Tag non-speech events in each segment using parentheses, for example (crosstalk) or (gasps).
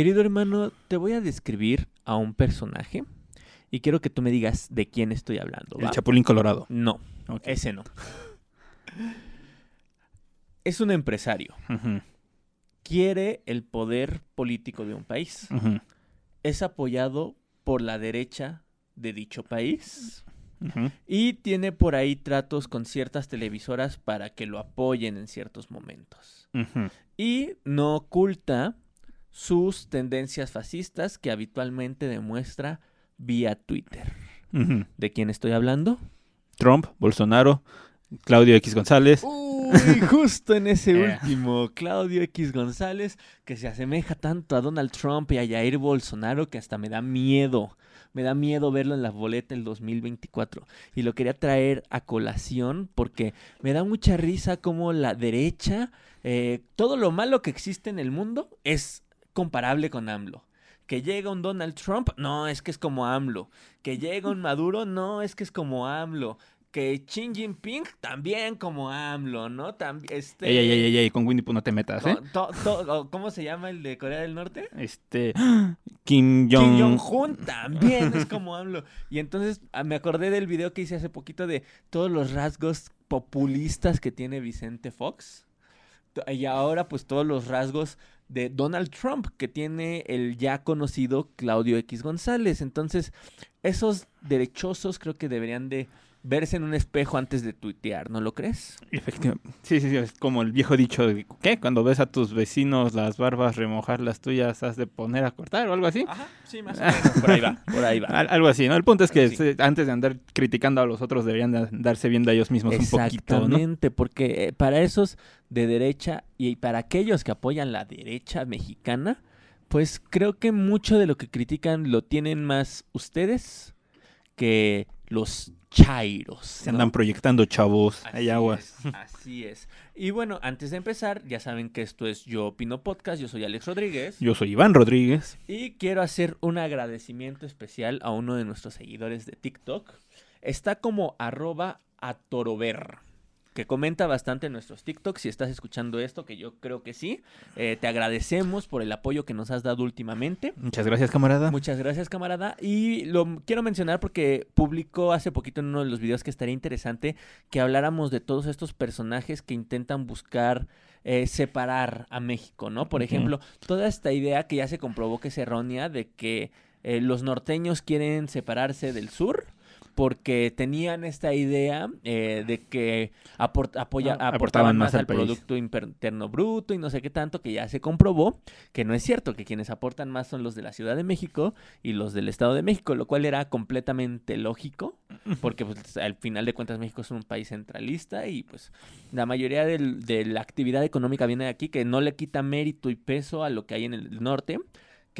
Querido hermano, te voy a describir a un personaje y quiero que tú me digas de quién estoy hablando. El. Chapulín Colorado. No, ese no. Es un empresario. Ujú, Quiere el poder político de un país. Es apoyado por la derecha de dicho país. Y tiene por ahí tratos con ciertas televisoras para que lo apoyen en ciertos momentos. Y no oculta sus tendencias fascistas que habitualmente demuestra vía Twitter. ¿De quién estoy hablando? Trump, Bolsonaro, Claudio X González. Uy, (laughs) justo en ese Eh. último, Claudio X González, que se asemeja tanto a Donald Trump y a Jair Bolsonaro que hasta me da miedo. Me da miedo verlo en la boleta el 2024. Y lo quería traer a colación porque me da mucha risa como la derecha, eh, todo lo malo que existe en el mundo es comparable con AMLO. Que llega un Donald Trump, no, es que es como AMLO. Que llega un Maduro, no, es que es como AMLO. Que Xi Jinping también como AMLO, ¿no? También, este... Ey, ey, ey, ey, con Winnie Pooh no te metas, ¿eh? con- to- to- ¿Cómo se llama el de Corea del Norte? Este. (gasps) Kim Jong. Kim Jong-un también es como AMLO. Y entonces ah, me acordé del video que hice hace poquito de todos los rasgos populistas que tiene Vicente Fox. Y ahora pues todos los rasgos de Donald Trump que tiene el ya conocido Claudio X González. Entonces esos derechosos creo que deberían de verse en un espejo antes de tuitear, ¿no lo crees? Efectivamente. Sí, sí, sí. Es como el viejo dicho de. ¿Qué? Cuando ves a tus vecinos las barbas remojar las tuyas, has de poner a cortar o algo así. Ajá, sí, más o menos. Por ahí va, por ahí va. Al- algo así, ¿no? El punto es que Sí. antes de andar criticando a los otros deberían de darse viendo a ellos mismos un poquito, ¿no? Exactamente, porque eh, para esos de derecha y para aquellos que apoyan la derecha mexicana, pues creo que mucho de lo que critican lo tienen más ustedes que los chairos. Se ¿no? andan proyectando chavos. Así Hay aguas. es, así es. Y bueno, antes de empezar, ya saben que esto es Yo Opino Podcast, yo soy Alex Rodríguez. Yo soy Iván Rodríguez. Y quiero hacer un agradecimiento especial a uno de nuestros seguidores de TikTok. Está como arroba atorover, que comenta bastante en nuestros TikToks. Si estás escuchando esto, que yo creo que sí, eh, te agradecemos por el apoyo que nos has dado últimamente. Muchas gracias, camarada. Muchas gracias, camarada. Y lo quiero mencionar porque publicó hace poquito en uno de los videos que estaría interesante que habláramos de todos estos personajes que intentan buscar eh, separar a México, ¿no? Por ejemplo, toda esta idea que ya se comprobó que es errónea de que eh, los norteños quieren separarse del sur. Porque tenían esta idea eh, de que aport- apoya- Ah, aportaban, aportaban más al. Producto Interno Bruto y no sé qué tanto, que ya se comprobó que no es cierto, que quienes aportan más son los de la Ciudad de México y los del Estado de México, lo cual era completamente lógico, porque pues, al final de cuentas México es un país centralista y pues la mayoría del- de la actividad económica viene de aquí, que no le quita mérito y peso a lo que hay en el norte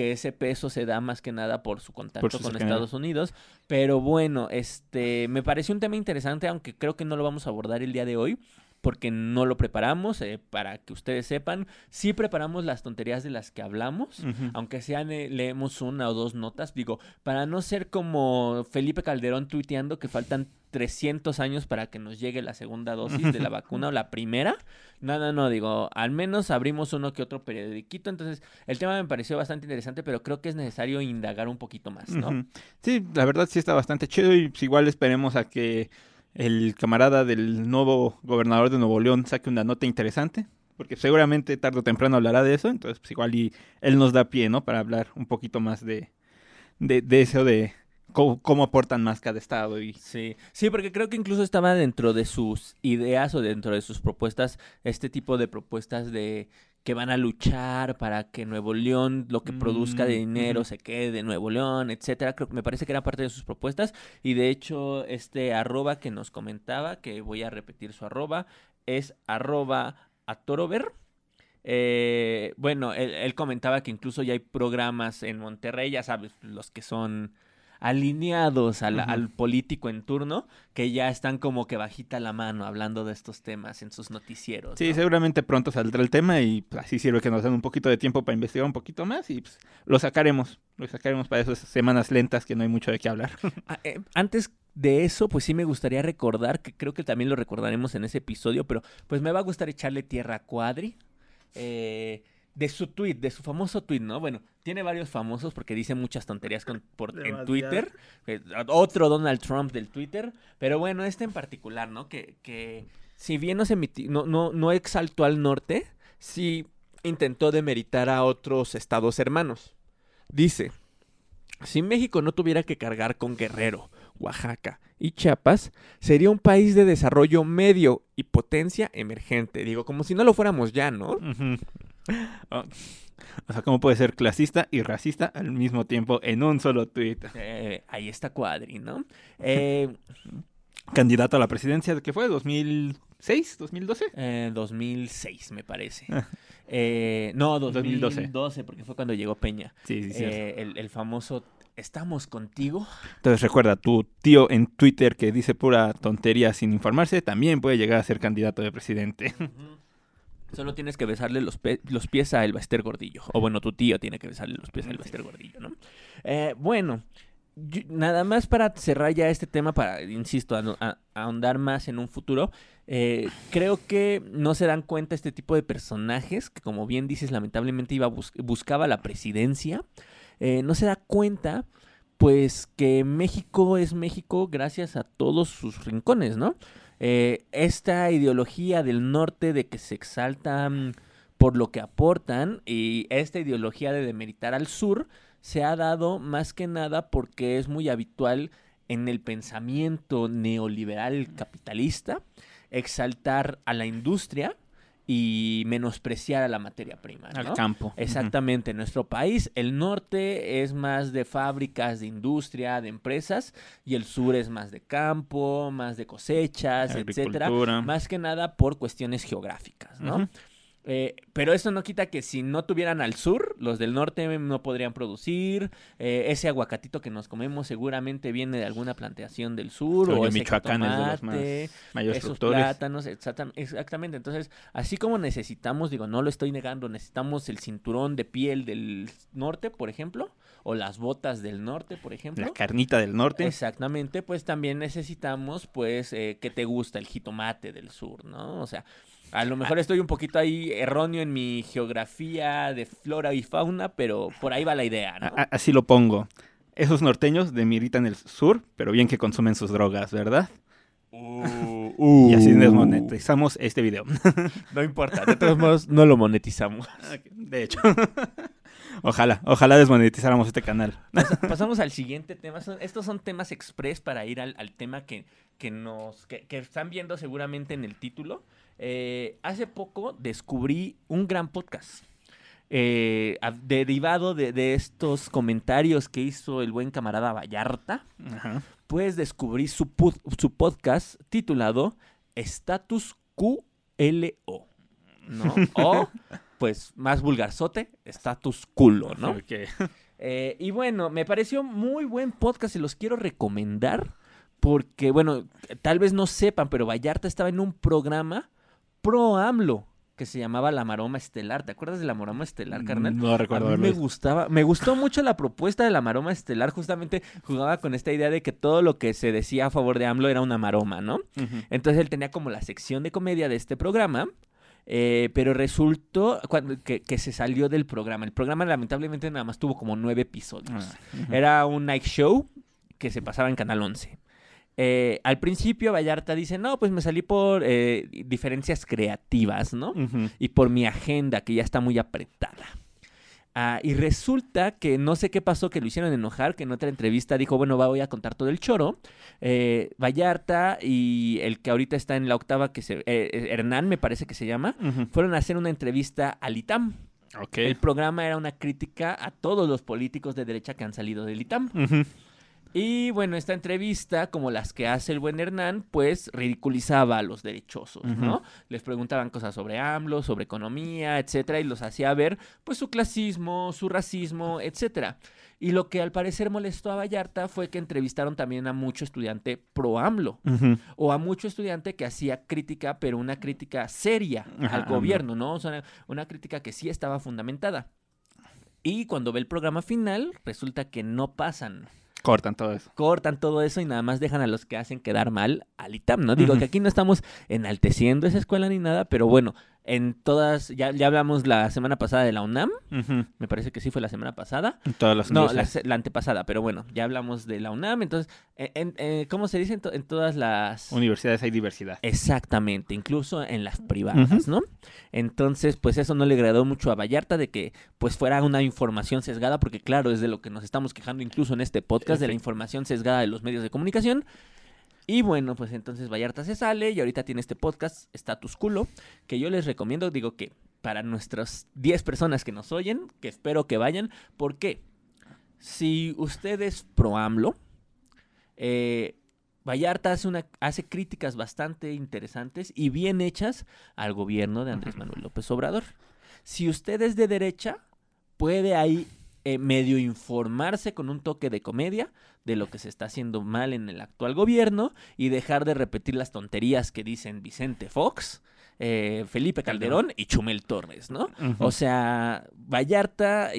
que ese peso se da más que nada por su contacto con. Estados Unidos, pero bueno, este me pareció un tema interesante, aunque creo que no lo vamos a abordar el día de hoy, porque no lo preparamos, eh, para que ustedes sepan, sí preparamos las tonterías de las que hablamos, aunque sean eh, leemos una o dos notas, digo, para no ser como Felipe Calderón tuiteando que faltan 300 años para que nos llegue la segunda dosis de la (laughs) vacuna o la primera. No, no, no, digo, al menos abrimos uno que otro periodiquito, entonces el tema me pareció bastante interesante, pero creo que es necesario indagar un poquito más, ¿no? Sí, la verdad sí está bastante chido y pues, igual esperemos a que el camarada del nuevo gobernador de Nuevo León saque una nota interesante, porque seguramente tarde o temprano hablará de eso, entonces pues igual y él nos da pie, ¿no? Para hablar un poquito más de, de, eso de cómo, cómo aportan más cada estado y... Sí, sí, porque creo que incluso estaba dentro de sus ideas o dentro de sus propuestas, este tipo de propuestas de que van a luchar para que Nuevo León, lo que produzca de Mm, dinero, se quede de Nuevo León, etcétera. Creo que me parece que era parte de sus propuestas. Y de hecho, este arroba que nos comentaba, que voy a repetir su arroba, es arroba atorover. Eh, bueno, él, él comentaba que incluso ya hay programas en Monterrey, ya sabes, los que son alineados al, político en turno, que ya están como que bajita la mano hablando de estos temas en sus noticieros. Sí, ¿no? seguramente pronto saldrá el tema y pues, así sirve que nos den un poquito de tiempo para investigar un poquito más y pues, lo sacaremos, lo sacaremos para esas semanas lentas que no hay mucho de qué hablar. (laughs) Ah, eh, antes de eso, pues sí me gustaría recordar, que creo que también lo recordaremos en ese episodio, pero pues me va a gustar echarle tierra a Cuadri. Eh, de su tweet, de su famoso tweet, ¿no? Bueno, tiene varios famosos porque dice muchas tonterías con, por, en. Twitter. Eh, Otro Donald Trump del Twitter. Pero bueno, este en particular, ¿no? Que, que si bien no, se emiti- no, no, no exaltó al norte, sí intentó demeritar a otros estados hermanos. Dice, si México no tuviera que cargar con Guerrero, Oaxaca y Chiapas, sería un país de desarrollo medio y potencia emergente. Digo, como si no lo fuéramos ya, ¿no? (laughs) O sea, ¿cómo puede ser clasista y racista al mismo tiempo en un solo tuit? Eh, ahí está Cuadri, ¿no? (laughs) Eh, Candidato a la presidencia, ¿qué fue? ¿2006? ¿2012? eh, 2006, me parece. Ah. Eh, no, 2012. 2012. porque fue cuando llegó Peña. Sí, sí, sí. Eh, el, el famoso ¿Estamos contigo? Entonces recuerda, tu tío en Twitter que dice pura tontería sin informarse, también puede llegar a ser candidato de presidente. Solo tienes que besarle los, los pies a Elbaster Gordillo. O bueno, tu tío tiene que besarle los pies a Elbaster Gordillo, ¿no? Eh, bueno, nada más para cerrar ya este tema, para, insisto, ahondar más en un futuro. eh, creo que no se dan cuenta este tipo de personajes, que como bien dices, lamentablemente iba bus- buscaba la presidencia. eh, no se da cuenta, pues, que México es México gracias a todos sus rincones, ¿no? Eh, esta ideología del norte de que se exaltan por lo que aportan y esta ideología de demeritar al sur se ha dado más que nada porque es muy habitual en el pensamiento neoliberal capitalista exaltar a la industria y menospreciar a la materia prima. Al campo. Exactamente, en nuestro país el norte es más de fábricas, de industria, de empresas y el sur es más de campo, más de cosechas, etcétera, más que nada por cuestiones geográficas, ¿no? Ujú. Eh, pero eso no quita que si no tuvieran al sur, los del norte no podrían producir. eh, ese aguacatito que nos comemos seguramente viene de alguna plantación del sur Oye, o ese Michoacán es de los más Mayores esos productores. plátanos, exactam- exactamente. Entonces, así como necesitamos, digo, no lo estoy negando, necesitamos el cinturón de piel del norte, por ejemplo, o las botas del norte, por ejemplo. La carnita del norte. Exactamente, pues también necesitamos, pues, eh, que te gusta el jitomate del sur, ¿no? O sea, a lo mejor estoy un poquito ahí erróneo en mi geografía de flora y fauna, pero por ahí va la idea, ¿no? A- así lo pongo. Esos norteños demeritan el sur, pero bien que consumen sus drogas, ¿verdad? (laughs) Y así desmonetizamos este video. (laughs) No importa, de todos modos no lo monetizamos. De hecho. (laughs) ojalá, ojalá desmonetizáramos este canal. Pasa- pasamos al siguiente tema. Estos son temas express para ir al, al tema que, que nos que, que están viendo seguramente en el título. Eh, hace poco descubrí un gran podcast. eh, a- derivado de, de estos comentarios que hizo el buen camarada Vallarta, Ajá. pues descubrí su, podcast titulado Status QLO, ¿no? (laughs) O, pues, más vulgarzote, Status Culo, ¿no? Eh, y bueno, me pareció muy buen podcast, se los quiero recomendar. Porque, bueno, tal vez no sepan, pero Vallarta estaba en un programa pro AMLO que se llamaba La Maroma Estelar. ¿Te acuerdas de La Maroma Estelar, carnal? No A recuerdo mí haberlo me gustaba, me gustó mucho la propuesta de la maroma estelar, justamente jugaba con esta idea de que todo lo que se decía a favor de AMLO era una maroma, ¿no? Entonces él tenía como la sección de comedia de este programa, eh, pero resultó cuando, que, que se salió del programa. El programa lamentablemente nada más tuvo como nueve episodios. Ah. Era un night show que se pasaba en Canal 11. Eh, al principio Vallarta dice, no, pues me salí por eh, diferencias creativas, ¿no? Y por mi agenda que ya está muy apretada. Ah, y resulta que no sé qué pasó, que lo hicieron enojar, que en otra entrevista dijo, bueno, va, voy a contar todo el choro. Eh, Vallarta y el que ahorita está en la octava, que se, eh, Hernán me parece que se llama, fueron a hacer una entrevista al ITAM. Ok. El programa era una crítica a todos los políticos de derecha que han salido del ITAM. Y bueno, esta entrevista, como las que hace el buen Hernán, pues ridiculizaba a los derechosos, ¿no? Les preguntaban cosas sobre AMLO, sobre economía, etcétera, y los hacía ver, pues, su clasismo, su racismo, etcétera. Y lo que al parecer molestó a Vallarta fue que entrevistaron también a mucho estudiante pro AMLO, o a mucho estudiante que hacía crítica, pero una crítica seria Ajá, al gobierno, ¿no? O sea, una crítica que sí estaba fundamentada. Y cuando ve el programa final, resulta que no pasan Cortan todo eso. cortan todo eso y nada más dejan a los que hacen quedar mal al ITAM, ¿no? Digo que aquí no estamos enalteciendo esa escuela ni nada, pero bueno, en todas, ya, ya hablamos la semana pasada de la UNAM, me parece que sí fue la semana pasada. En Todas las No, la, antepasada, pero bueno, ya hablamos de la UNAM, entonces, en, en- eh, ¿cómo se dice en, to- en todas las... universidades hay diversidad. Exactamente, incluso en las privadas. ¿no? Entonces, pues eso no le agradó mucho a Vallarta de que pues fuera una información sesgada, porque claro, es de lo que nos estamos quejando incluso en este podcast, de la información sesgada de los medios de comunicación. Y bueno, pues entonces Vallarta se sale y ahorita tiene este podcast, Status Culo, que yo les recomiendo, digo que para nuestras 10 personas que nos oyen, que espero que vayan, porque si ustedes pro AMLO, eh, Vallarta hace, una, hace críticas bastante interesantes y bien hechas al gobierno de Andrés Manuel López Obrador. Si usted es de derecha, puede ahí eh, medio informarse con un toque de comedia de lo que se está haciendo mal en el actual gobierno y dejar de repetir las tonterías que dicen Vicente Fox, eh, Felipe Calderón y Chumel Torres, ¿no? O sea, Vallarta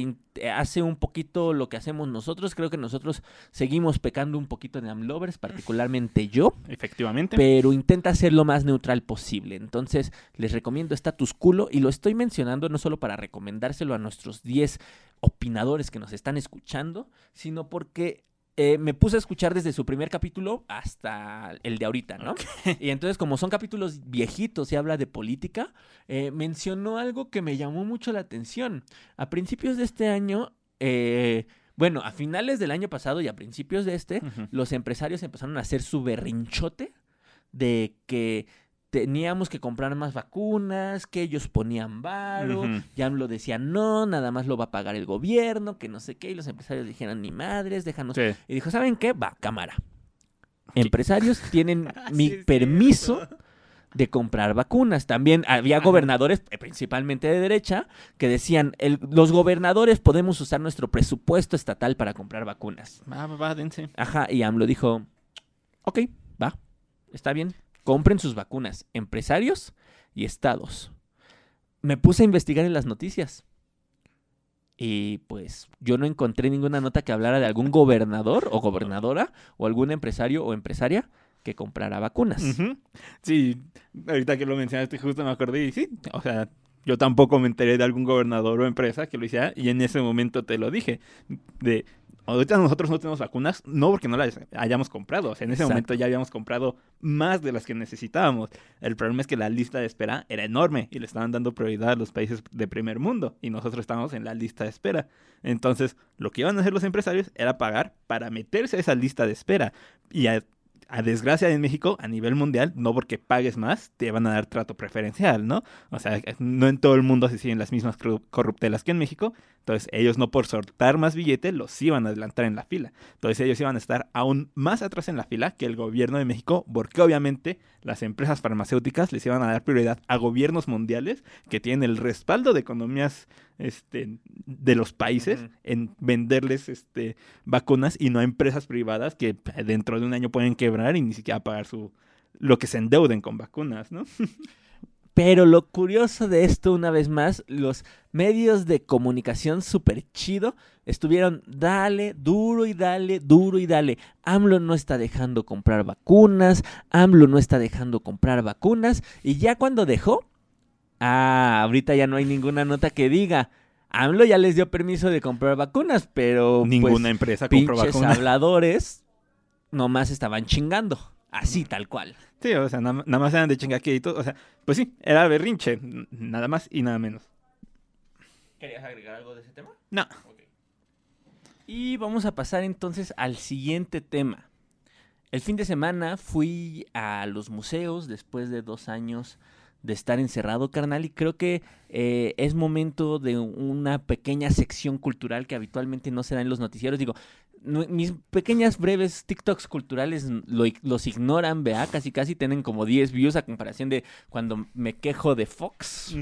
hace un poquito lo que hacemos nosotros. Creo que nosotros seguimos pecando un poquito de amlovers, particularmente yo, Efectivamente. pero intenta ser lo más neutral posible. Entonces, les recomiendo Status Culo y lo estoy mencionando no solo para recomendárselo a nuestros 10 opinadores que nos están escuchando, sino porque eh, me puse a escuchar desde su primer capítulo hasta el de ahorita, ¿no? Y entonces, como son capítulos viejitos y habla de política, eh, mencionó algo que me llamó mucho la atención. A principios de este año, eh, bueno, a finales del año pasado y a principios de este, los empresarios empezaron a hacer su berrinchote de que teníamos que comprar más vacunas, que ellos ponían varo, ya lo decían, no, nada más lo va a pagar el gobierno, que no sé qué, y los empresarios dijeron, ni madres, déjanos. Sí. Y dijo, ¿saben qué? Va, cámara. Empresarios (laughs) tienen mi Sí, permiso de comprar vacunas. También había gobernadores, eh, principalmente de derecha, que decían, el- los gobernadores podemos usar nuestro presupuesto estatal para comprar vacunas. Va, va, va, dense. Ajá, y AMLO dijo, ok, va, está bien, compren sus vacunas, empresarios y estados. Me puse a investigar en las noticias. Y pues yo no encontré ninguna nota que hablara de algún gobernador o gobernadora o algún empresario o empresaria que comprara vacunas. Sí, ahorita que lo mencionaste justo me acordé y sí, o sea, yo tampoco me enteré de algún gobernador o empresa que lo hiciera y en ese momento te lo dije, de ahorita nosotros no tenemos vacunas, no porque no las hayamos comprado, o sea, en ese Exacto. momento ya habíamos comprado más de las que necesitábamos. El problema es que la lista de espera era enorme y le estaban dando prioridad a los países de primer mundo y nosotros estábamos en la lista de espera. Entonces, lo que iban a hacer los empresarios era pagar para meterse a esa lista de espera y a a desgracia en México, a nivel mundial, no porque pagues más, te van a dar trato preferencial, ¿no? O sea, no en todo el mundo se siguen las mismas corru- corruptelas que en México. Entonces, ellos no por soltar más billete, los iban a adelantar en la fila. Entonces, ellos iban a estar aún más atrás en la fila que el gobierno de México, porque obviamente las empresas farmacéuticas les iban a dar prioridad a gobiernos mundiales que tienen el respaldo de economías este, de los países en venderles este, vacunas y no a empresas privadas que eh, dentro de un año pueden quebrar y ni siquiera pagar su lo que se endeuden con vacunas, ¿no? (laughs) Pero lo curioso de esto, una vez más, los medios de comunicación súper chido estuvieron dale, duro y dale, duro y dale. AMLO no está dejando comprar vacunas, AMLO no está dejando comprar vacunas. Y ya cuando dejó, ah, ahorita ya no hay ninguna nota que diga. AMLO ya les dio permiso de comprar vacunas, pero Ninguna pues, empresa compró vacunas. habladores nomás estaban chingando. Así, tal cual. Sí, o sea, nada, más eran de chingaqueditos. O sea, pues sí, era berrinche, nada más y nada menos. ¿Querías agregar algo de ese tema? No. Y vamos a pasar entonces al siguiente tema. El fin de semana fui a los museos después de dos años de estar encerrado, carnal, y creo que eh, es momento de una pequeña sección cultural que habitualmente no se da en los noticieros. Digo, mis pequeñas breves TikToks culturales lo los ignoran, vea, casi casi tienen como 10 views a comparación de cuando me quejo de Fox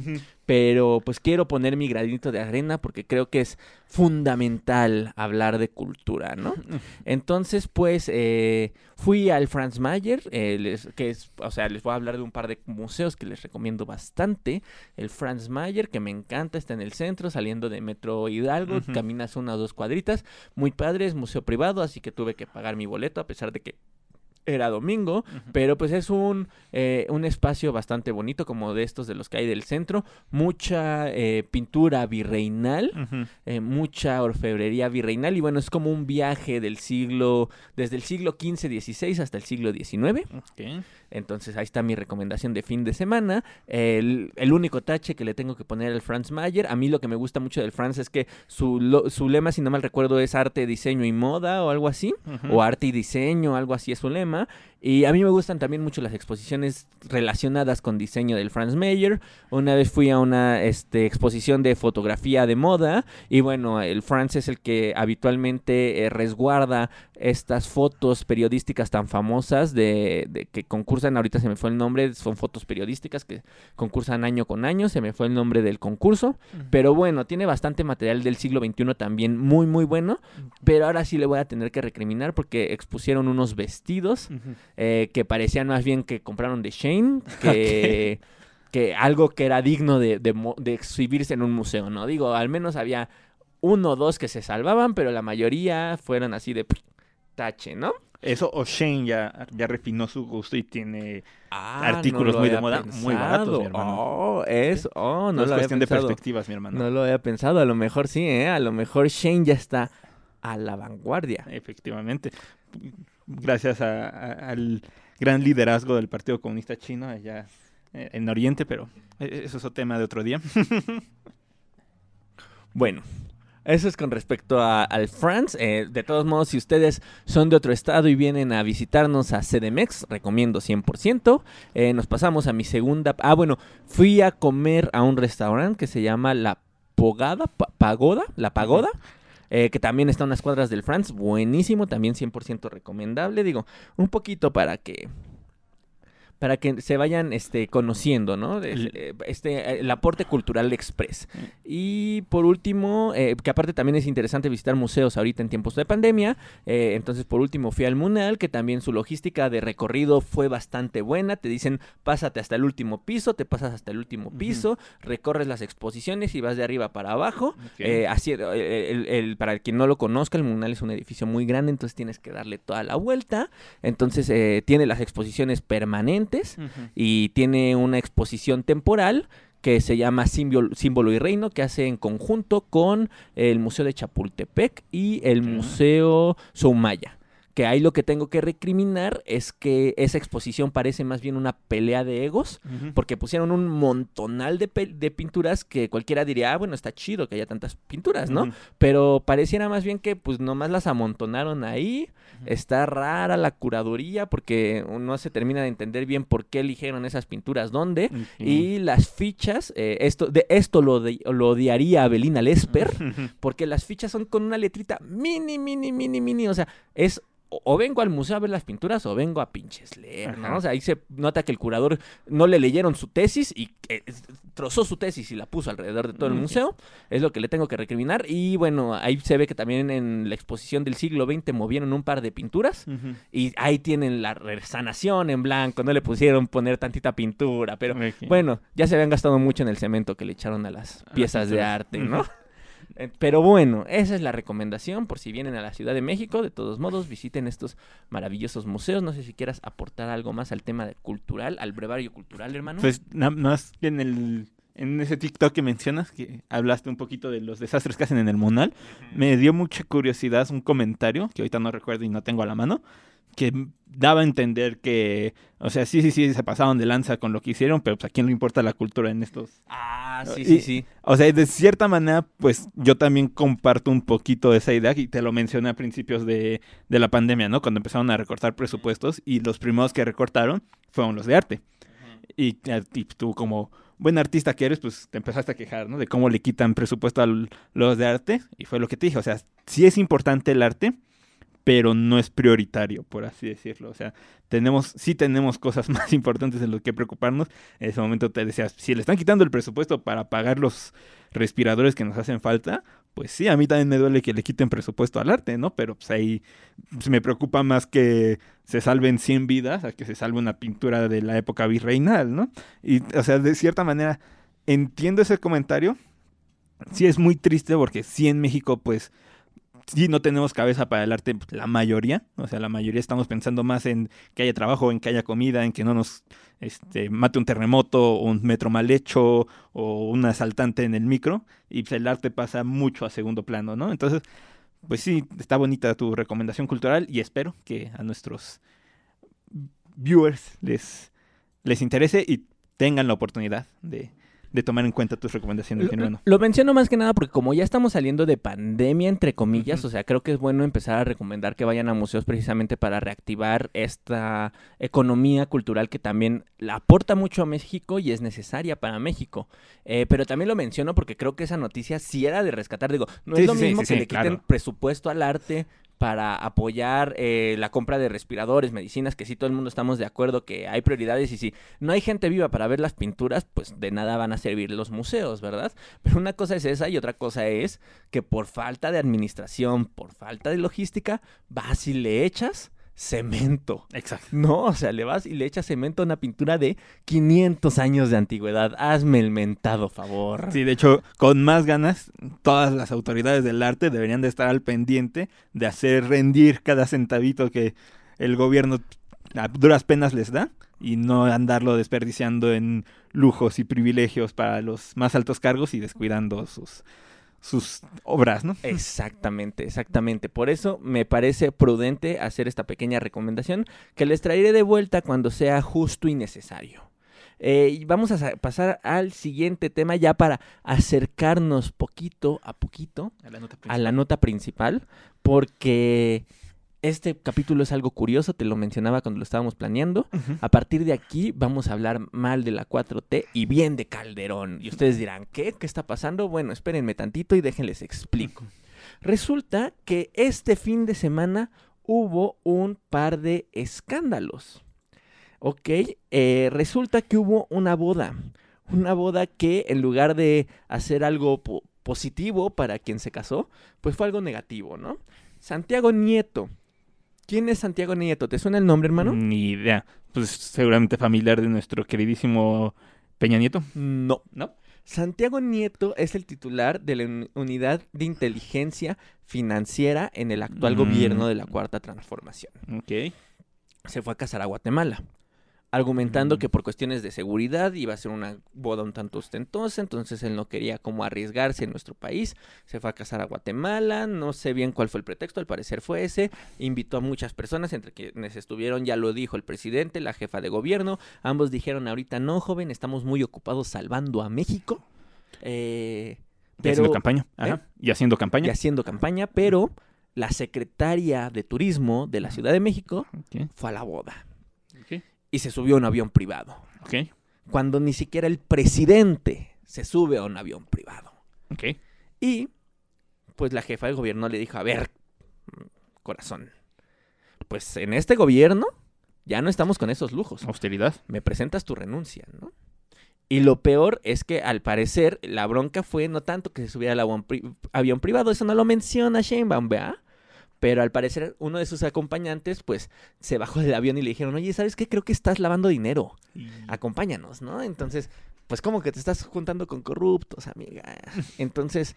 pero pues quiero poner mi granito de arena porque creo que es fundamental hablar de cultura, ¿no? (laughs) Entonces, pues, eh, fui al Franz Mayer, eh, les- que es, o sea, les voy a hablar de un par de museos que les recomiendo bastante. El Franz Mayer, que me encanta, está en el centro, saliendo de Metro Hidalgo, caminas una o dos cuadritas, muy padre, es museo privado, así que tuve que pagar mi boleto, a pesar de que era domingo, pero pues es un, eh, un espacio bastante bonito como de estos de los que hay del centro, mucha eh, pintura virreinal, eh, mucha orfebrería virreinal y bueno, es como un viaje del siglo, desde el siglo XV, XVI hasta el siglo XIX. Entonces ahí está mi recomendación de fin de semana. El, el único tache que le tengo que poner al Franz Mayer. A mí lo que me gusta mucho del Franz es que su, lo- su lema, si no mal recuerdo, es arte, diseño y moda o algo así. O arte y diseño, algo así es su lema. né? Y a mí me gustan también mucho las exposiciones relacionadas con diseño del Franz Mayer. Una vez fui a una este, exposición de fotografía de moda y bueno, el Franz es el que habitualmente eh, resguarda estas fotos periodísticas tan famosas de, de que concursan, ahorita se me fue el nombre, son fotos periodísticas que concursan año con año, se me fue el nombre del concurso, pero bueno, tiene bastante material del siglo XXI también muy muy bueno, pero ahora sí le voy a tener que recriminar porque expusieron unos vestidos. Eh, que parecían más bien que compraron de Shane (laughs) que, que algo que era digno de, de exhibirse en un museo, ¿no? Digo, al menos había uno o dos que se salvaban, pero la mayoría fueron así de tache, ¿no? Eso o Shane ya, ya refinó su gusto y tiene Ah, Artículos lo muy de moda, muy baratos, mi hermano. Oh, es, oh, no no es lo había cuestión de perspectivas, mi hermano. No lo había pensado, a lo mejor sí, ¿eh? A lo mejor Shane ya está a la vanguardia. Efectivamente. Gracias a- al gran liderazgo del Partido Comunista Chino allá eh, en Oriente, pero eh, eso es otro tema de otro día. (laughs) Bueno, eso es con respecto a- al France. Eh, de todos modos, si ustedes son de otro estado y vienen a visitarnos a CDMX, recomiendo 100%. Eh, nos pasamos a mi segunda... Ah, bueno, fui a comer a un restaurante que se llama La Pogada, Pa- Pagoda, La Pagoda. Eh, que también está a unas cuadras del France, buenísimo, también 100% recomendable, digo, un poquito para que para que se vayan este conociendo, ¿no? Eh, este el aporte cultural express. Y por último, eh, que aparte también es interesante visitar museos ahorita en tiempos de pandemia. eh, entonces, por último, fui al Munal, que también su logística de recorrido fue bastante buena. Te dicen, pásate hasta el último piso, te pasas hasta el último piso, recorres las exposiciones y vas de arriba para abajo. Eh, así, el- el- el- para quien no lo conozca, el Munal es un edificio muy grande, entonces tienes que darle toda la vuelta. Entonces, eh, tiene las exposiciones permanentes Y tiene una exposición temporal que se llama Símbolo, Símbolo y Reino, que hace en conjunto con el Museo de Chapultepec y el. Museo Soumaya. Que ahí lo que tengo que recriminar es que esa exposición parece más bien una pelea de egos, porque pusieron un montonal de, pinturas que cualquiera diría, ah, bueno, está chido que haya tantas pinturas, ¿no? Pero pareciera más bien que pues nomás las amontonaron ahí. Está rara la curaduría porque no se termina de entender bien por qué eligieron esas pinturas dónde. Y las fichas, eh, esto, de esto lo, de- lo odiaría Abelina Lesper, porque las fichas son con una letrita mini, mini, mini, mini. O sea, es o, o vengo al museo a ver las pinturas o vengo a pinches leer, ¿no? O sea, ahí se nota que el curador no le leyeron su tesis y eh, trozó su tesis y la puso alrededor de todo el Ujú. museo. Es lo que le tengo que recriminar. Y bueno, ahí se ve que también en la exposición del siglo XX movieron un par de pinturas. Y ahí tienen la resanación en blanco, no le pusieron poner tantita pintura, pero bueno, ya se habían gastado mucho en el cemento que le echaron a las piezas de arte, ¿no? Pero bueno, esa es la recomendación por si vienen a la Ciudad de México. De todos modos, visiten estos maravillosos museos. No sé si quieras aportar algo más al tema cultural, al brevario cultural, hermano. Pues nada más en el en ese TikTok que mencionas, que hablaste un poquito de los desastres que hacen en el Monal, me dio mucha curiosidad un comentario, que ahorita no recuerdo y no tengo a la mano, que daba a entender que, o sea, sí, sí, sí, se pasaron de lanza con lo que hicieron, pero pues a quién le importa la cultura en estos... Ah, sí, Y- sí, sí. O sea, de cierta manera, pues yo también comparto un poquito esa idea y te lo mencioné a principios de, de la pandemia, ¿no? Cuando empezaron a recortar presupuestos y los primeros que recortaron fueron los de arte. Y, eh, y tú como buen artista que eres, pues te empezaste a quejar, ¿no? De cómo le quitan presupuesto a los de arte. Y fue lo que te dije, o sea, sí es importante el arte, pero no es prioritario, por así decirlo. O sea, tenemos, sí tenemos cosas (laughs) más importantes en lo que preocuparnos. En ese momento te decías, si le están quitando el presupuesto para pagar los respiradores que nos hacen falta, pues sí, a mí también me duele que le quiten presupuesto al arte, ¿no? Pero pues ahí pues, me preocupa más que se salven 100 vidas a que se salve una pintura de la época virreinal, ¿no? Y, o sea, de cierta manera, entiendo ese comentario. Sí es muy triste porque sí en México, pues, sí no tenemos cabeza para el arte, la mayoría, o sea, la mayoría estamos pensando más en que haya trabajo, en que haya comida, en que no nos este, mate un terremoto, un metro mal hecho, o un asaltante en el micro, y pues, el arte pasa mucho a segundo plano, ¿no? Entonces, pues sí, está bonita tu recomendación cultural y espero que a nuestros viewers les, les interese y tengan la oportunidad de, de tomar en cuenta tus recomendaciones, lo, Lo menciono más que nada porque como ya estamos saliendo de pandemia, entre comillas, o sea, creo que es bueno empezar a recomendar que vayan a museos precisamente para reactivar esta economía cultural que también la aporta mucho a México y es necesaria para México. Eh, pero también lo menciono porque creo que esa noticia sí era de rescatar. Digo, no es lo mismo que le quiten presupuesto al arte para apoyar eh, la compra de respiradores, medicinas, que sí todo el mundo estamos de acuerdo que hay prioridades y si no hay gente viva para ver las pinturas, pues de nada van a servir los museos, ¿verdad? Pero una cosa es esa y otra cosa es que por falta de administración, por falta de logística, vas y le echas cemento. Exacto. No, o sea, le vas y le echas cemento a una pintura de 500 años de antigüedad. Hazme el mentado favor. Sí, de hecho, con más ganas, todas las autoridades del arte deberían de estar al pendiente de hacer rendir cada centavito que el gobierno a duras penas les da y no andarlo desperdiciando en lujos y privilegios para los más altos cargos y descuidando sus sus obras, ¿no? Exactamente, exactamente. Por eso me parece prudente hacer esta pequeña recomendación que les traeré de vuelta cuando sea justo y necesario. Eh, y vamos a pasar al siguiente tema ya para acercarnos poquito a poquito a la nota principal, porque este capítulo es algo curioso, te lo mencionaba cuando lo estábamos planeando. A partir de aquí vamos a hablar mal de la 4T y bien de Calderón. Y ustedes dirán, ¿qué? ¿Qué está pasando? Bueno, espérenme tantito y déjenles explico. Resulta que este fin de semana hubo un par de escándalos. Ok, eh, resulta que hubo una boda. Una boda que en lugar de hacer algo positivo para quien se casó, pues fue algo negativo, ¿no? Santiago Nieto, ¿Quién es Santiago Nieto? ¿Te suena el nombre, hermano? Ni idea. Pues seguramente familiar de nuestro queridísimo Peña Nieto. No. ¿No? Santiago Nieto es el titular de la Unidad de Inteligencia Financiera en el actual gobierno de la mm. Cuarta Transformación. Ok. Se fue a casar a Guatemala argumentando que por cuestiones de seguridad iba a ser una boda un tanto ostentosa, entonces él no quería como arriesgarse en nuestro país, se fue a casar a Guatemala, no sé bien cuál fue el pretexto, al parecer fue ese, invitó a muchas personas, entre quienes estuvieron, ya lo dijo el presidente, la jefa de gobierno, ambos dijeron ahorita no, joven, estamos muy ocupados salvando a México. Eh, y haciendo campaña. ¿eh? Y haciendo campaña. Y haciendo campaña, pero la secretaria de turismo de la Ciudad de México fue a la boda y se subió a un avión privado. Ok. Cuando ni siquiera el presidente se sube a un avión privado. Ok. Y pues la jefa del gobierno le dijo, a ver, corazón, pues en este gobierno ya no estamos con esos lujos. Austeridad. Me presentas tu renuncia, ¿no? Y lo peor es que al parecer la bronca fue no tanto que se subiera al avión, privado, eso no lo menciona Sheinbaum, ¿vea? Pero al parecer uno de sus acompañantes pues se bajó del avión y le dijeron, oye, ¿sabes qué? Creo que estás lavando dinero. Acompáñanos, ¿no? Entonces, pues como que te estás juntando con corruptos, amiga. (laughs) Entonces,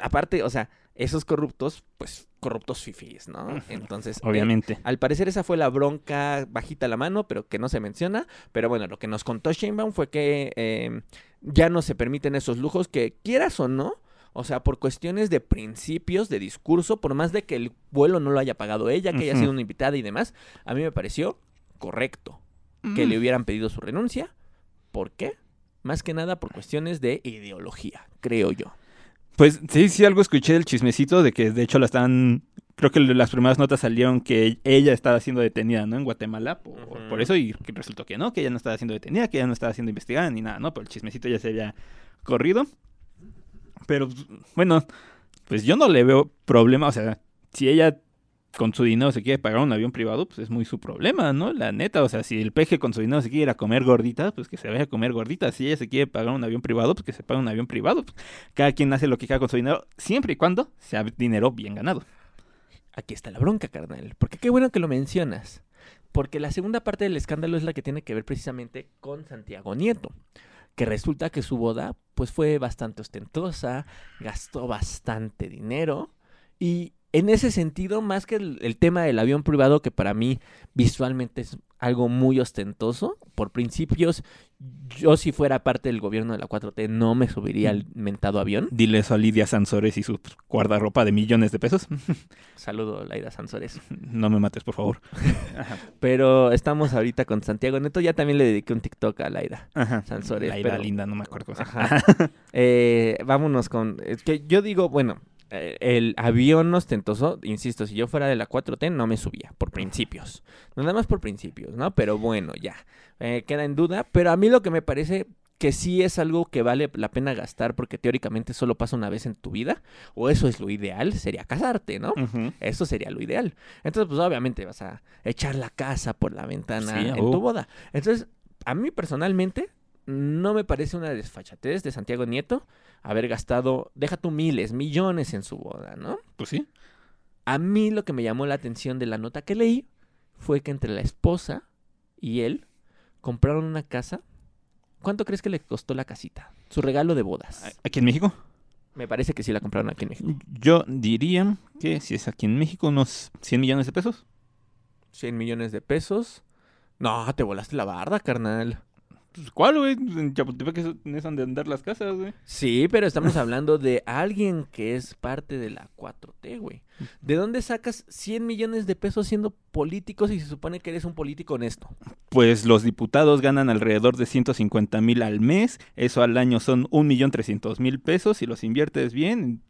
aparte, o sea, esos corruptos, pues corruptos fifís, ¿no? Entonces, obviamente. al parecer esa fue la bronca bajita la mano, pero que no se menciona. Pero bueno, lo que nos contó Sheinbaum fue que eh, ya no se permiten esos lujos que quieras o no, o sea, por cuestiones de principios, de discurso, por más de que el vuelo no lo haya pagado ella, que haya sido una invitada y demás, a mí me pareció correcto que le hubieran pedido su renuncia. ¿Por qué? Más que nada por cuestiones de ideología, creo yo. Pues sí, sí, algo escuché del chismecito de que de hecho la están. Creo que las primeras notas salieron que ella estaba siendo detenida, ¿no? En Guatemala, por, por eso, y resultó que no, que ella no estaba siendo detenida, que ella no estaba siendo investigada ni nada, ¿no? Pero el chismecito ya se había corrido. Pero bueno, pues yo no le veo problema. O sea, si ella con su dinero se quiere pagar un avión privado, pues es muy su problema, ¿no? La neta, o sea, si el peje con su dinero se quiere ir a comer gorditas, pues que se vaya a comer gorditas. Si ella se quiere pagar un avión privado, pues que se pague un avión privado. Pues cada quien hace lo que quiera con su dinero, siempre y cuando sea dinero bien ganado. Aquí está la bronca, carnal. Porque qué bueno que lo mencionas. Porque la segunda parte del escándalo es la que tiene que ver precisamente con Santiago Nieto que resulta que su boda pues fue bastante ostentosa, gastó bastante dinero y en ese sentido, más que el, el tema del avión privado, que para mí visualmente es algo muy ostentoso, por principios, yo si fuera parte del gobierno de la 4T no me subiría al mentado avión. Dile eso a Lidia Sansores y su guardarropa de millones de pesos. (laughs) Saludo, Laida Sansores. No me mates, por favor. (laughs) Pero estamos ahorita con Santiago Neto, ya también le dediqué un TikTok a Laida Ajá. Sansores. Laida pero- linda, no me acuerdo. Ajá. Eh, vámonos con. Es que yo digo, bueno, el avión ostentoso, insisto, si yo fuera de la 4T, no me subía, por principios. Nada más por principios, ¿no? Pero bueno, ya. Eh, queda en duda. Pero a mí lo que me parece que sí es algo que vale la pena gastar porque teóricamente solo pasa una vez en tu vida, o eso es lo ideal, sería casarte, ¿no? Eso sería lo ideal. Entonces, pues obviamente vas a echar la casa por la ventana Sí, en uh. tu boda. Entonces, a mí personalmente no me parece una desfachatez de Santiago Nieto haber gastado, deja tú miles, millones en su boda, ¿no? Pues sí. A mí lo que me llamó la atención de la nota que leí fue que entre la esposa y él compraron una casa. ¿Cuánto crees que le costó la casita? Su regalo de bodas. ¿Aquí en México? Me parece que sí la compraron aquí en México. Yo diría que si es aquí en México, unos 100 millones de pesos. 100 millones de pesos. No, te volaste la barda, carnal. Pues, ¿Cuál, güey? En Chapultepec es es donde andar las casas, güey. Sí, pero estamos hablando de alguien que es parte de la 4T, güey. ¿De dónde sacas 100 millones de pesos siendo político si se supone que eres un político honesto? Pues los diputados ganan alrededor de 150 mil al mes. Eso al año son 1.300.000 pesos. Si los inviertes bien,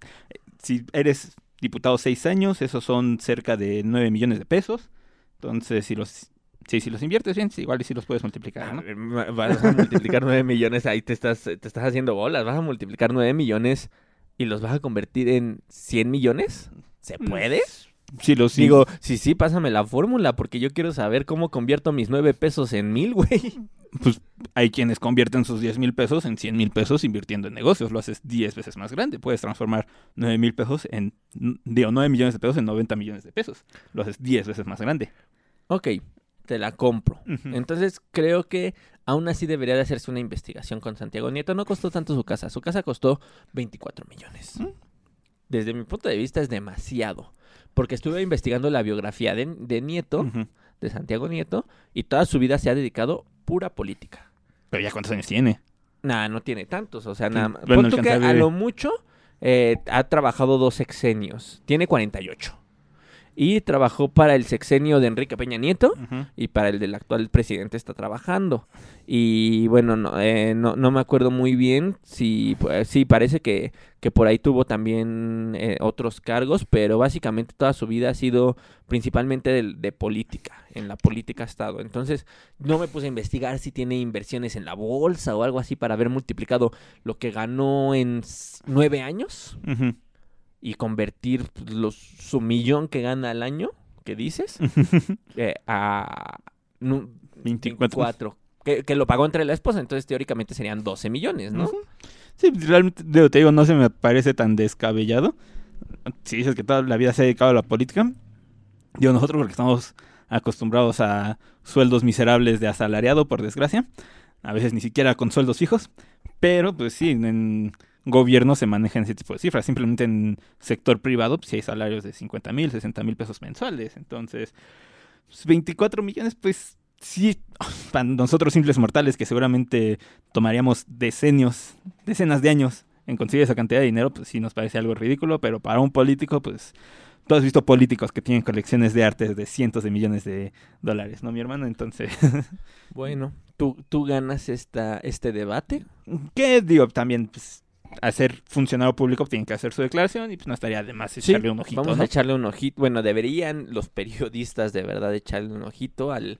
si eres diputado seis años, esos son cerca de 9 millones de pesos. Entonces, si los, sí, si los inviertes bien, sí, igual y si los puedes multiplicar, ¿no? (laughs) Vas a multiplicar 9 millones, ahí te estás, te estás haciendo bolas. Vas a multiplicar 9 millones y los vas a convertir en 100 millones. ¿Se puede? Si los Digo, sí, sí, pásame la fórmula porque yo quiero saber cómo convierto mis 9 pesos en mil, güey. pues hay quienes convierten sus 10 mil pesos en 100 mil pesos invirtiendo en negocios. Lo haces 10 veces más grande. Puedes transformar 9 mil pesos en, digo, 9 millones de pesos en 90 millones de pesos. Lo haces 10 veces más grande. Ok, te la compro. Entonces creo que aún así debería de hacerse una investigación con Santiago Nieto. No costó tanto su casa. Su casa costó 24 millones. Mm. Desde mi punto de vista es demasiado. Porque estuve investigando la biografía de, de Nieto, de Santiago Nieto, y toda su vida se ha dedicado pura política. Pero ya cuántos años tiene. Nah, no tiene tantos. O sea, nada más. bueno, que a lo mucho eh, ha trabajado dos sexenios. Tiene 48. Y trabajó para el sexenio de Enrique Peña Nieto y para el del actual presidente está trabajando. Y bueno, no, eh, no, no me acuerdo muy bien si, pues, sí, parece que, que por ahí tuvo también eh, otros cargos, pero básicamente toda su vida ha sido principalmente de, de política, en la política ha estado. Entonces, no me puse a investigar si tiene inversiones en la bolsa o algo así para haber multiplicado lo que ganó en nueve años Ujú. Y convertir pues, los, su millón que gana al año, que dices, (laughs) eh, a nu- 24. 24, que, que lo pagó entre la esposa, entonces teóricamente serían 12 millones, ¿no? Sí, realmente, digo, te digo, no se me parece tan descabellado. Si dices que toda la vida se ha dedicado a la política, digo, nosotros porque estamos acostumbrados a sueldos miserables de asalariado, por desgracia. A veces ni siquiera con sueldos fijos. Pero, pues sí, en gobierno se manejan ese tipo de cifras. Simplemente en sector privado, pues sí hay salarios de 50 mil, 60 mil pesos mensuales. Entonces, pues, 24 millones, pues sí, (laughs) para nosotros simples mortales que seguramente tomaríamos decenios, decenas de años en conseguir esa cantidad de dinero, pues sí nos parece algo ridículo, pero para un político, pues tú has visto políticos que tienen colecciones de arte de cientos de millones de dólares, ¿no, mi hermano? Entonces, (laughs) Bueno, ¿tú, tú ganas esta, este debate. ¿qué digo? También, pues, hacer funcionario público tienen que hacer su declaración y pues no estaría de más Sí, echarle un ojito, Vamos ¿no? a echarle un ojito. Bueno, deberían los periodistas de verdad echarle un ojito al,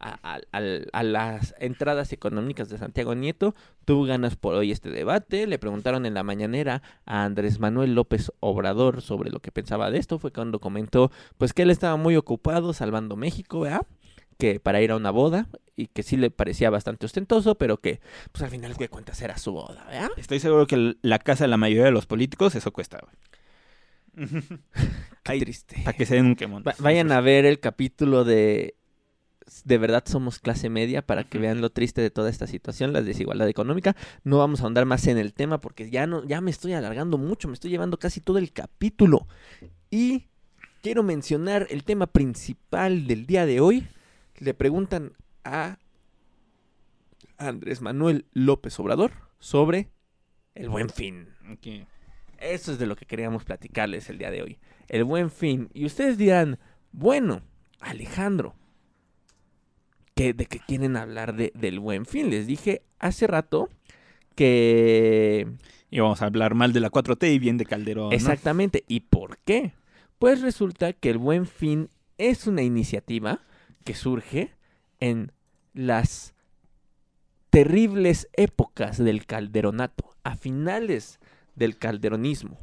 a, al- al- a las entradas económicas de Santiago Nieto. Tú ganas por hoy este debate. Le preguntaron en la mañanera a Andrés Manuel López Obrador sobre lo que pensaba de esto. Fue cuando comentó pues que él estaba muy ocupado salvando México, ¿verdad? Que para ir a una boda y que sí le parecía bastante ostentoso, pero que pues al final de cuentas era su boda, ¿verdad? Estoy seguro que la casa de la mayoría de los políticos eso cuesta. (laughs) Qué Ay, triste. Para que se den un quemón. Va- vayan a ver el capítulo de De verdad somos clase media para que vean lo triste de toda esta situación, la desigualdad económica. No vamos a ahondar más en el tema porque ya no ya me estoy alargando mucho, me estoy llevando casi todo el capítulo. Y quiero mencionar el tema principal del día de hoy. Le preguntan a Andrés Manuel López Obrador sobre el buen fin. Eso es de lo que queríamos platicarles el día de hoy. El buen fin. Y ustedes dirán, bueno, Alejandro, ¿qué, ¿de qué quieren hablar de- del buen fin? Les dije hace rato que... Y vamos a hablar mal de la 4T y bien de Calderón. ¿no? Exactamente. ¿Y por qué? Pues resulta que el buen fin es una iniciativa que surge en las terribles épocas del calderonato, a finales del calderonismo,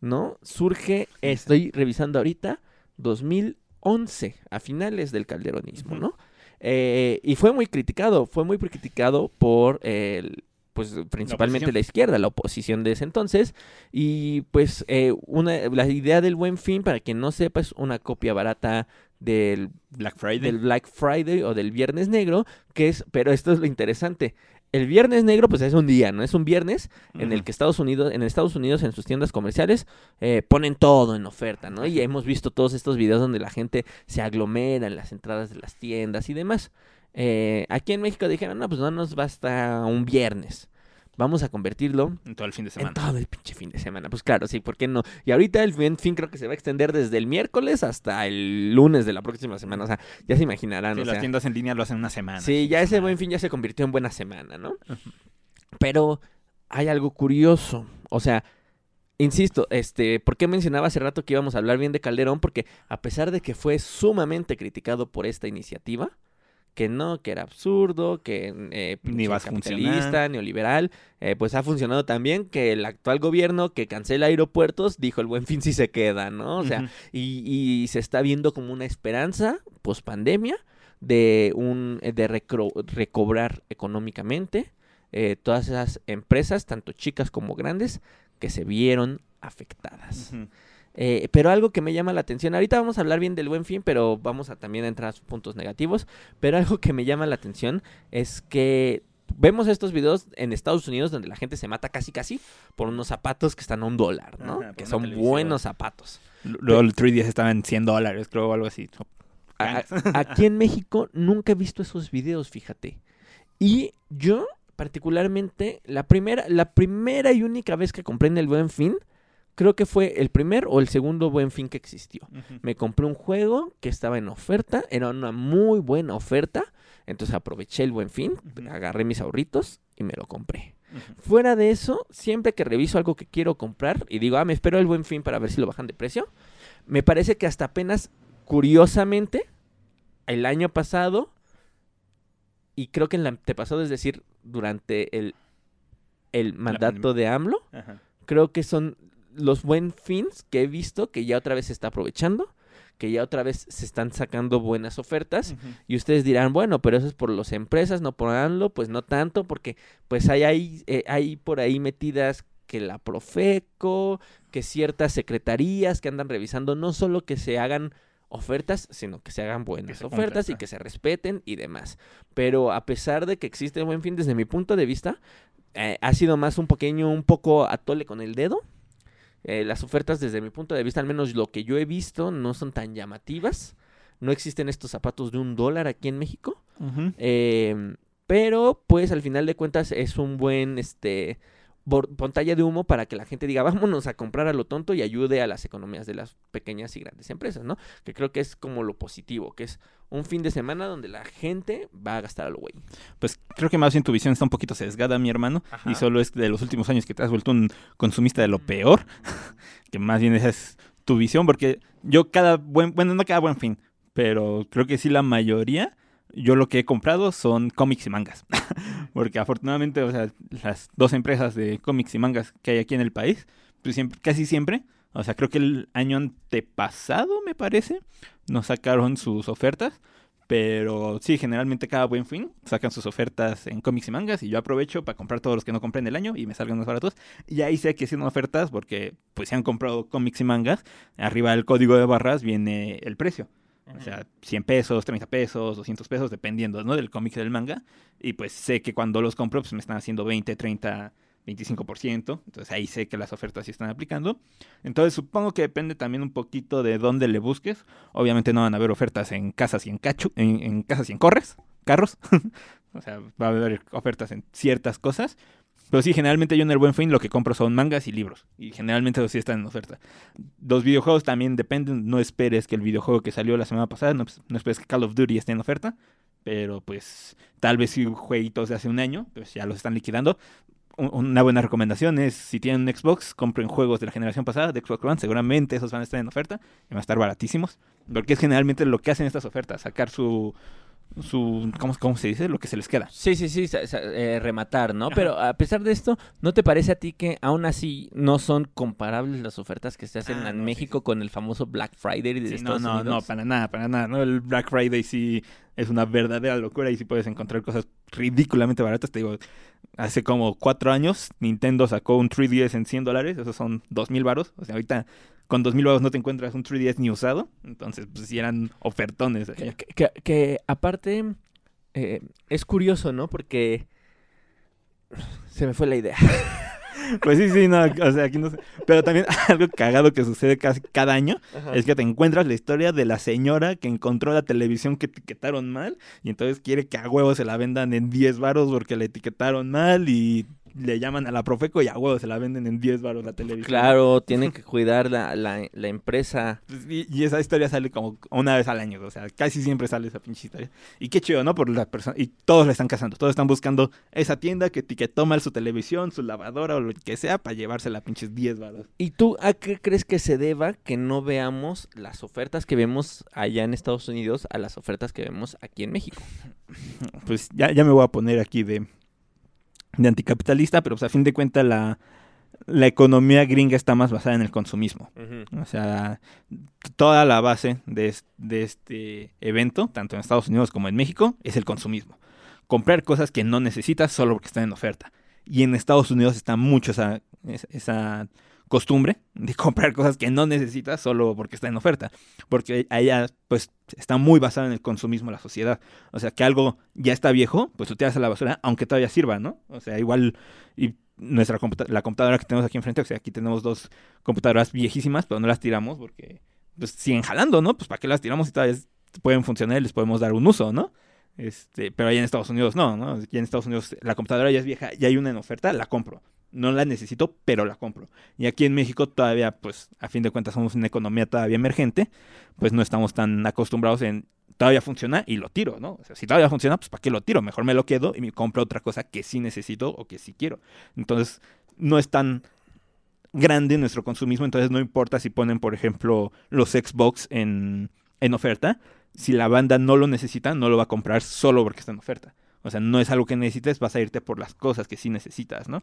¿no? Surge, estoy revisando ahorita, 2011, a finales del calderonismo, ¿no? Eh, y fue muy criticado, fue muy criticado por el, pues principalmente la izquierda, la oposición de ese entonces, y pues eh, una, la idea del buen fin, para quien no sepa, es una copia barata del Black Friday. del Black Friday o del Viernes Negro, que es, pero esto es lo interesante. El Viernes Negro, pues es un día, ¿no? Es un viernes en el que Estados Unidos, en Estados Unidos, en sus tiendas comerciales, eh, ponen todo en oferta, ¿no? Y hemos visto todos estos videos donde la gente se aglomera en las entradas de las tiendas y demás. Eh, aquí en México dijeron, no, pues no nos basta un viernes. Vamos a convertirlo En todo el fin de en semana. todo el pinche fin de semana. Pues claro, sí, ¿por qué no? Y ahorita el buen fin creo que se va a extender desde el miércoles hasta el lunes de la próxima semana. O sea, ya se imaginarán. Sí, o las sea, tiendas en línea lo hacen una semana. sí, ya ese buen fin ya se convirtió en buena semana, ¿no? Pero hay algo curioso. O sea, insisto, este, ¿por qué mencionaba hace rato que íbamos a hablar bien de Calderón? Porque a pesar de que fue sumamente criticado por esta iniciativa, que no, que era absurdo, que eh, Ni pinche va a funcionar. capitalista, neoliberal, eh, pues ha funcionado también que el actual gobierno que cancela aeropuertos dijo el buen fin si se queda, ¿no? O sea, y, y se está viendo como una esperanza post pandemia de un de recro- recobrar económicamente eh, todas esas empresas, tanto chicas como grandes, que se vieron afectadas. Eh, pero algo que me llama la atención, ahorita vamos a hablar bien del buen fin, pero vamos a también a entrar a sus puntos negativos, pero algo que me llama la atención es que vemos estos videos en Estados Unidos donde la gente se mata casi casi por unos zapatos que están a un dólar, ¿no? Ajá, que son televisión. buenos zapatos. Luego el 3DS estaba en 100 dólares, creo, o algo así. A- (laughs) aquí en México nunca he visto esos videos, fíjate. Y yo, particularmente, la primera, la primera y única vez que compré en el Buen Fin, creo que fue el primer o el segundo Buen Fin que existió. Me compré un juego que estaba en oferta, era una muy buena oferta, entonces aproveché el Buen Fin, agarré mis ahorritos y me lo compré. Fuera de eso, siempre que reviso algo que quiero comprar y digo, ah, me espero el buen fin para ver si lo bajan de precio, me parece que hasta apenas, curiosamente, el año pasado, y creo que el antepasado, es decir, durante el, el mandato de AMLO, creo que son los buen fins que he visto que ya otra vez se está aprovechando, que ya otra vez se están sacando buenas ofertas. Y ustedes dirán, bueno, pero eso es por las empresas, no por AMLO, pues no tanto, porque pues hay, hay, eh, hay por ahí metidas que la Profeco, que ciertas secretarías que andan revisando, no solo que se hagan ofertas, sino que se hagan buenas se ofertas y que se respeten y demás. Pero a pesar de que existe el buen fin, desde mi punto de vista, eh, ha sido más un pequeño, un poco atole con el dedo. Eh, las ofertas, desde mi punto de vista, al menos lo que yo he visto, no son tan llamativas. No existen estos zapatos de un dólar aquí en México. Eh, pero, pues, al final de cuentas, es un buen, este, pantalla de humo para que la gente diga, vámonos a comprar a lo tonto y ayude a las economías de las pequeñas y grandes empresas, ¿no? Que creo que es como lo positivo, que es un fin de semana donde la gente va a gastar a lo güey. Pues creo que más bien tu visión está un poquito sesgada, mi hermano. Ajá. Y solo es de los últimos años que te has vuelto un consumista de lo peor. (laughs) que más bien esa es tu visión. Porque yo cada buen, bueno, no cada buen fin, pero creo que sí la mayoría, yo lo que he comprado son cómics y mangas. (laughs) porque afortunadamente, o sea, las dos empresas de cómics y mangas que hay aquí en el país, pues siempre, casi siempre, o sea, creo que el año antepasado, me parece, nos sacaron sus ofertas. Pero sí, generalmente cada buen fin sacan sus ofertas en cómics y mangas y yo aprovecho para comprar todos los que no compré en el año y me salgan más baratos. Y ahí sé que hacen ofertas porque pues si han comprado cómics y mangas, arriba del código de barras viene el precio. O sea, 100 pesos, 30 pesos, 200 pesos, dependiendo, ¿no? Del cómic del manga. Y pues sé que cuando los compro, pues me están haciendo 20, 30 25%, entonces ahí sé que las ofertas sí están aplicando. Entonces supongo que depende también un poquito de dónde le busques. Obviamente no van a haber ofertas en casas y en cacho, en, en casas y en corres, carros. (laughs) o sea, va a haber ofertas en ciertas cosas. Pero sí, generalmente yo en el Buen Fin lo que compro son mangas y libros. Y generalmente los sí están en oferta. Los videojuegos también dependen. No esperes que el videojuego que salió la semana pasada, no, no esperes que Call of Duty esté en oferta. Pero pues tal vez si jueguitos de hace un año, pues ya los están liquidando una buena recomendación es si tienen un Xbox, compren juegos de la generación pasada de Xbox One, seguramente esos van a estar en oferta y van a estar baratísimos, porque es generalmente lo que hacen estas ofertas, sacar su su ¿cómo, ¿cómo, se dice? lo que se les queda. Sí, sí, sí, eh, rematar, ¿no? Pero a pesar de esto, ¿no te parece a ti que aún así no son comparables las ofertas que se hacen ah, en México con el famoso Black Friday de Estados no, no, No, no, para nada, para nada, ¿no? El Black Friday sí es una verdadera locura y sí puedes encontrar cosas ridículamente baratas. Te digo, hace como cuatro años Nintendo sacó un 3DS en 100 dólares, esos son 2.000 baros. O sea, ahorita con 2.000 baros no te encuentras un 3DS ni usado. Entonces, pues sí eran ofertones. Que, aparte eh, es curioso, ¿no? Porque se me fue la idea. (laughs) Pues sí, sí, no, o sea, aquí no sé. Pero también (laughs) algo cagado que sucede casi cada año es que te encuentras la historia de la señora que encontró la televisión que etiquetaron mal y entonces quiere que a huevo se la vendan en 10 varos porque la etiquetaron mal y le llaman a la Profeco y a huevo se la venden en 10 baros la televisión. Claro, tienen que cuidar la, la, la empresa. Pues, y, esa historia sale como una vez al año, o sea, casi siempre sale esa pinche historia. Y qué chido, ¿no? Por la persona y todos le están cazando, todos están buscando esa tienda que etiquetó mal su televisión, su lavadora o lo que sea para llevarse la pinches 10 baros. ¿Y tú a qué crees que se deba que no veamos las ofertas que vemos allá en Estados Unidos a las ofertas que vemos aquí en México? (laughs) Pues ya, ya me voy a poner aquí de de anticapitalista, pero pues, a fin de cuentas la, la economía gringa está más basada en el consumismo. O sea, toda la base de, de, este evento, tanto en Estados Unidos como en México, es el consumismo. Comprar cosas que no necesitas solo porque están en oferta. Y en Estados Unidos está mucho esa, esa costumbre de (laughs) comprar cosas que no necesitas solo porque está en oferta. Porque allá, pues, está muy basada en el consumismo de la sociedad. O sea, que algo ya está viejo, pues lo tiras a la basura, aunque todavía sirva, ¿no? O sea, igual, y nuestra la computadora que tenemos aquí enfrente, o sea, aquí tenemos dos computadoras viejísimas, pero no las tiramos porque, pues, siguen jalando, ¿no? Pues, ¿para qué las tiramos si todavía pueden funcionar y les podemos dar un uso, ¿no? Este, pero allá en Estados Unidos no, ¿no? Aquí en Estados Unidos la computadora ya es vieja y hay una en oferta, la compro no la necesito, pero la compro. Y aquí en México todavía, pues, a fin de cuentas somos una economía todavía emergente, pues no estamos tan acostumbrados en todavía funciona y lo tiro, ¿no? O sea, si todavía funciona, pues ¿para qué lo tiro? Mejor me lo quedo y me compro otra cosa que sí necesito o que sí quiero. Entonces, no es tan grande nuestro consumismo, entonces no importa si ponen, por ejemplo, los Xbox en, en oferta, si la banda no lo necesita, no lo va a comprar solo porque está en oferta. O sea, no es algo que necesites, vas a irte por las cosas que sí necesitas, ¿no?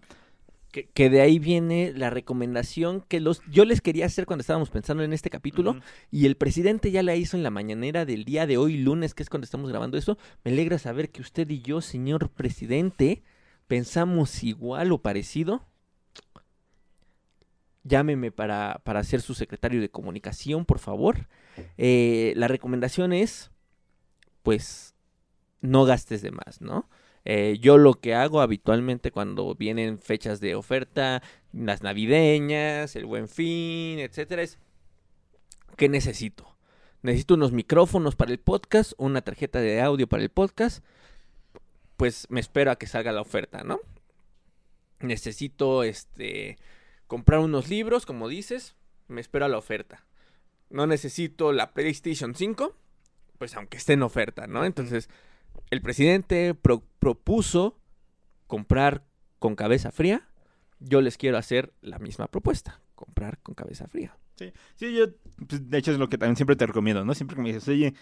Que, de ahí viene la recomendación que los yo les quería hacer cuando estábamos pensando en este capítulo y el presidente ya la hizo en la mañanera del día de hoy lunes que es cuando estamos grabando esto me alegra saber que usted y yo señor presidente pensamos igual o parecido llámeme para, para ser su secretario de comunicación por favor eh, la recomendación es pues no gastes de más no eh, yo lo que hago habitualmente cuando vienen fechas de oferta, las navideñas, el buen fin, etcétera, es ¿qué necesito? Necesito unos micrófonos para el podcast, una tarjeta de audio para el podcast. Pues me espero a que salga la oferta, ¿no? Necesito este comprar unos libros, como dices, me espero a la oferta. No necesito la PlayStation 5, pues aunque esté en oferta, ¿no? Entonces, el presidente propuso comprar con cabeza fría. Yo les quiero hacer la misma propuesta, comprar con cabeza fría. Sí, sí yo, pues, de hecho es lo que también siempre te recomiendo, ¿no? Siempre que me dices, oye,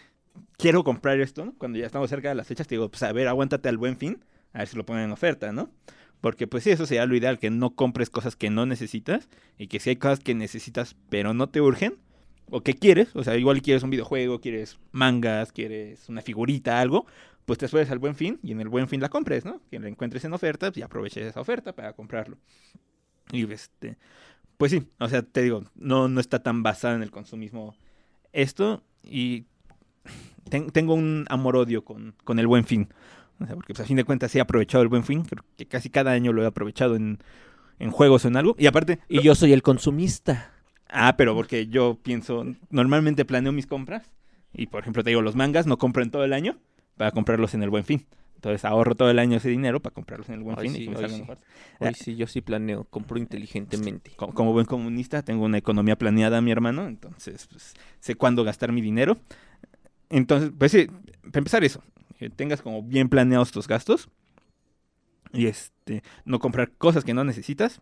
quiero comprar esto, ¿no? Cuando ya estamos cerca de las fechas, te digo, pues a ver, aguántate al buen fin, a ver si lo ponen en oferta, ¿no? Porque pues sí, eso sería lo ideal, que no compres cosas que no necesitas y que si hay cosas que necesitas pero no te urgen, o que quieres, o sea, igual quieres un videojuego, quieres mangas, quieres una figurita, algo, pues te esperes al buen fin y en el buen fin la compres, ¿no? Que la encuentres en oferta pues, y aproveches esa oferta para comprarlo. Y este, pues sí, o sea, te digo, no, no está tan basada en el consumismo esto y tengo un amor-odio con, con el buen fin. O sea, porque pues, a fin de cuentas he aprovechado el buen fin. Creo que casi cada año lo he aprovechado en, en juegos o en algo. Y aparte. Y yo soy el consumista. Ah, pero porque yo pienso. Normalmente planeo mis compras. Y por ejemplo, te digo, los mangas no compro en todo el año para comprarlos en el buen fin. Entonces ahorro todo el año ese dinero para comprarlos en el buen Hoy fin sí, y que me hoy sí. mejor. Hoy sí, yo sí planeo, compro inteligentemente. Como, como buen comunista, tengo una economía planeada, mi hermano. Entonces, pues, sé cuándo gastar mi dinero. Entonces, pues sí, para empezar eso, que tengas como bien planeados tus gastos. Y este, no comprar cosas que no necesitas.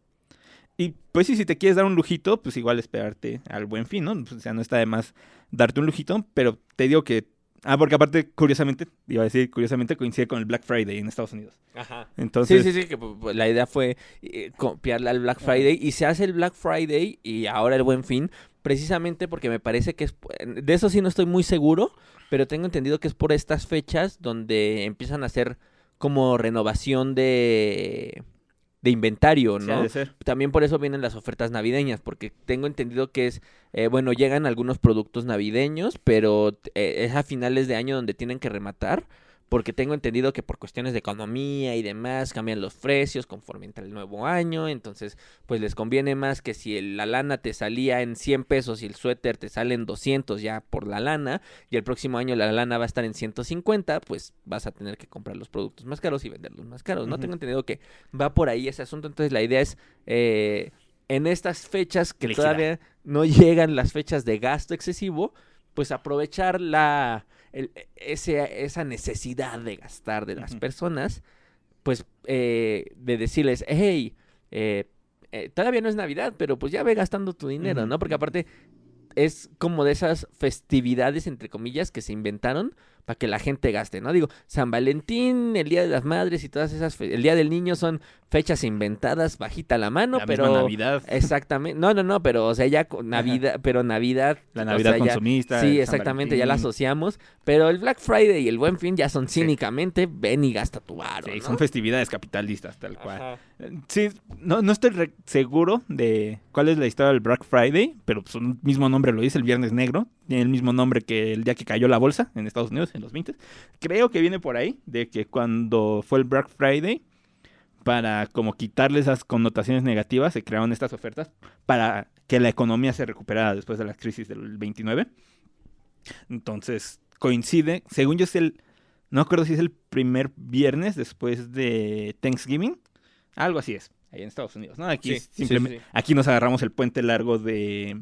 Y pues sí, si te quieres dar un lujito, pues igual esperarte al buen fin, ¿no? Pues, o sea, no está de más darte un lujito, pero te digo que... Ah, porque aparte, curiosamente, iba a decir, curiosamente coincide con el Black Friday en Estados Unidos. Ajá. Entonces, sí, sí, sí, que pu- pu- la idea fue eh, copiarle al Black Friday y se hace el Black Friday y ahora el Buen Fin, precisamente porque me parece que es, de eso sí no estoy muy seguro, pero tengo entendido que es por estas fechas donde empiezan a hacer como renovación de, de inventario, ¿no? También por eso vienen las ofertas navideñas, porque tengo entendido que es, eh, bueno, llegan algunos productos navideños, pero eh, es a finales de año donde tienen que rematar, porque tengo entendido que por cuestiones de economía y demás cambian los precios conforme entra el nuevo año, entonces pues les conviene más que si la lana te salía en 100 pesos y el suéter te sale en 200 ya por la lana, y el próximo año la lana va a estar en 150, pues vas a tener que comprar los productos más caros y venderlos más caros, ¿no? Tengo entendido que va por ahí ese asunto, entonces la idea es eh, en estas fechas que todavía no llegan las fechas de gasto excesivo, pues aprovechar la el- ese, esa necesidad de gastar de las personas, pues eh, de decirles, hey, eh, eh, todavía no es Navidad, pero pues ya ve gastando tu dinero. ¿no? Porque aparte es como de esas festividades, entre comillas, que se inventaron para que la gente gaste, ¿no? Digo, San Valentín, el Día de las Madres y todas esas, el Día del Niño son fechas inventadas, bajita la mano, la pero... misma Navidad, (laughs) Exactamente, no, no, no, pero o sea, ya con Navidad, pero Navidad... la Navidad sea, ya- consumista. Sí, exactamente, ya la asociamos, pero el Black Friday y el Buen Fin ya son Sí. cínicamente, ven y gasta tu varo, Sí, ¿no? son festividades capitalistas, tal cual. Ajá. Sí, no, no estoy seguro de cuál es la historia del Black Friday, pero su mismo nombre lo dice, el Viernes Negro. Tiene el mismo nombre que el día que cayó la bolsa en Estados Unidos, en los 20. Creo que viene por ahí, de que cuando fue el Black Friday, para como quitarle esas connotaciones negativas, se crearon estas ofertas para que la economía se recuperara después de la crisis del 29. Entonces, coincide, según yo es el, no acuerdo si es el primer viernes después de Thanksgiving, algo así es, ahí en Estados Unidos, ¿no? Aquí sí, simplemente, sí, sí. aquí nos agarramos el puente largo de,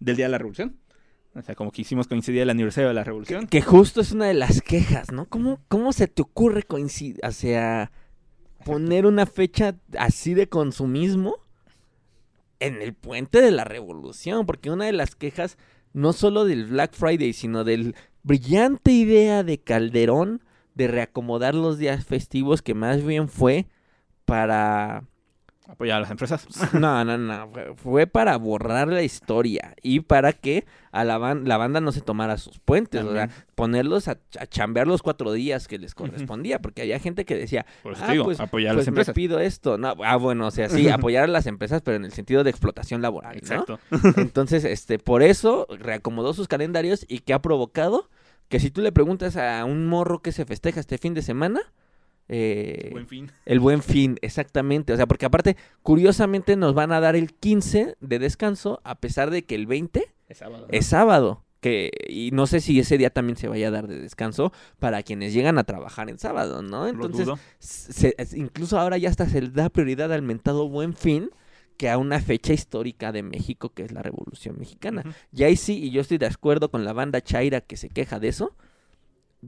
del Día de la Revolución. O sea, como que hicimos coincidir el aniversario de la Revolución. Que justo es una de las quejas, ¿no? ¿Cómo, cómo se te ocurre coincidir, o sea, poner una fecha así de consumismo en el puente de la revolución? Porque una de las quejas, no solo del Black Friday, sino del brillante idea de Calderón de reacomodar los días festivos, que más bien fue para Apoyar a las empresas. (laughs) no, no, no. Fue, fue para borrar la historia y para que a la, ban- la banda no se tomara sus puentes. O sea, ponerlos a, a chambear los cuatro días que les correspondía. Porque había gente que decía, Por eso ah, te digo, pues, apoyar a pues las me empresas. pido esto. No, ah, bueno, o sea, sí, apoyar a las empresas, pero en el sentido de explotación laboral, ¿no? Exacto. Entonces, este, por eso reacomodó sus calendarios y que ha provocado que si tú le preguntas a un morro que se festeja este fin de semana, eh, Buen fin. el buen fin, exactamente. O sea, porque aparte, curiosamente nos van a dar el 15 de descanso, a pesar de que el 20 Es sábado. ¿no? es sábado. Que, y no sé si ese día también se vaya a dar de descanso para quienes llegan a trabajar en sábado, ¿no? Entonces, se- incluso ahora ya hasta se le da prioridad al mentado buen fin que a una fecha histórica de México que es la Revolución Mexicana. Ujú. Y ahí sí, y yo estoy de acuerdo con la banda Chaira que se queja de eso.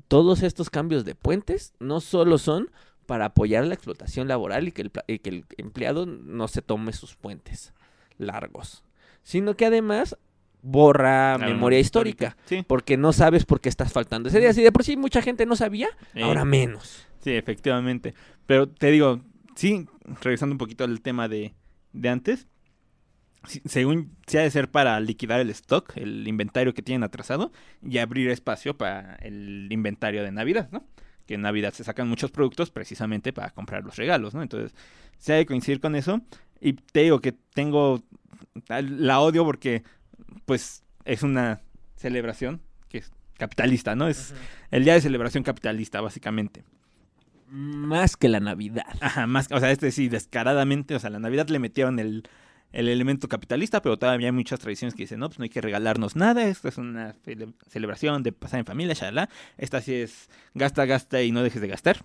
Todos estos cambios de puentes no solo son para apoyar la explotación laboral y que el, pla- y que el empleado no se tome sus puentes largos, sino que además borra memoria histórica, Sí, porque no sabes por qué estás faltando ese día. Si de por sí mucha gente no sabía, Eh, ahora menos. Sí, efectivamente. Pero te digo, sí, revisando un poquito el tema de, de antes, según se ha de ser para liquidar el stock, el inventario que tienen atrasado, y abrir espacio para el inventario de Navidad, ¿no? Que en Navidad se sacan muchos productos precisamente para comprar los regalos, ¿no? Entonces, se ha de coincidir con eso. Y te digo que tengo, la odio porque, pues, es una celebración que es capitalista, ¿no? Es el día de celebración capitalista, básicamente. Más que la Navidad. Ajá, más, o sea, este sí, descaradamente, o sea, la Navidad le metieron el, el elemento capitalista, pero todavía hay muchas tradiciones que dicen, no, pues no hay que regalarnos nada, esto es una cele- celebración de pasar en familia, shalala. Esta sí es gasta, gasta y no dejes de gastar.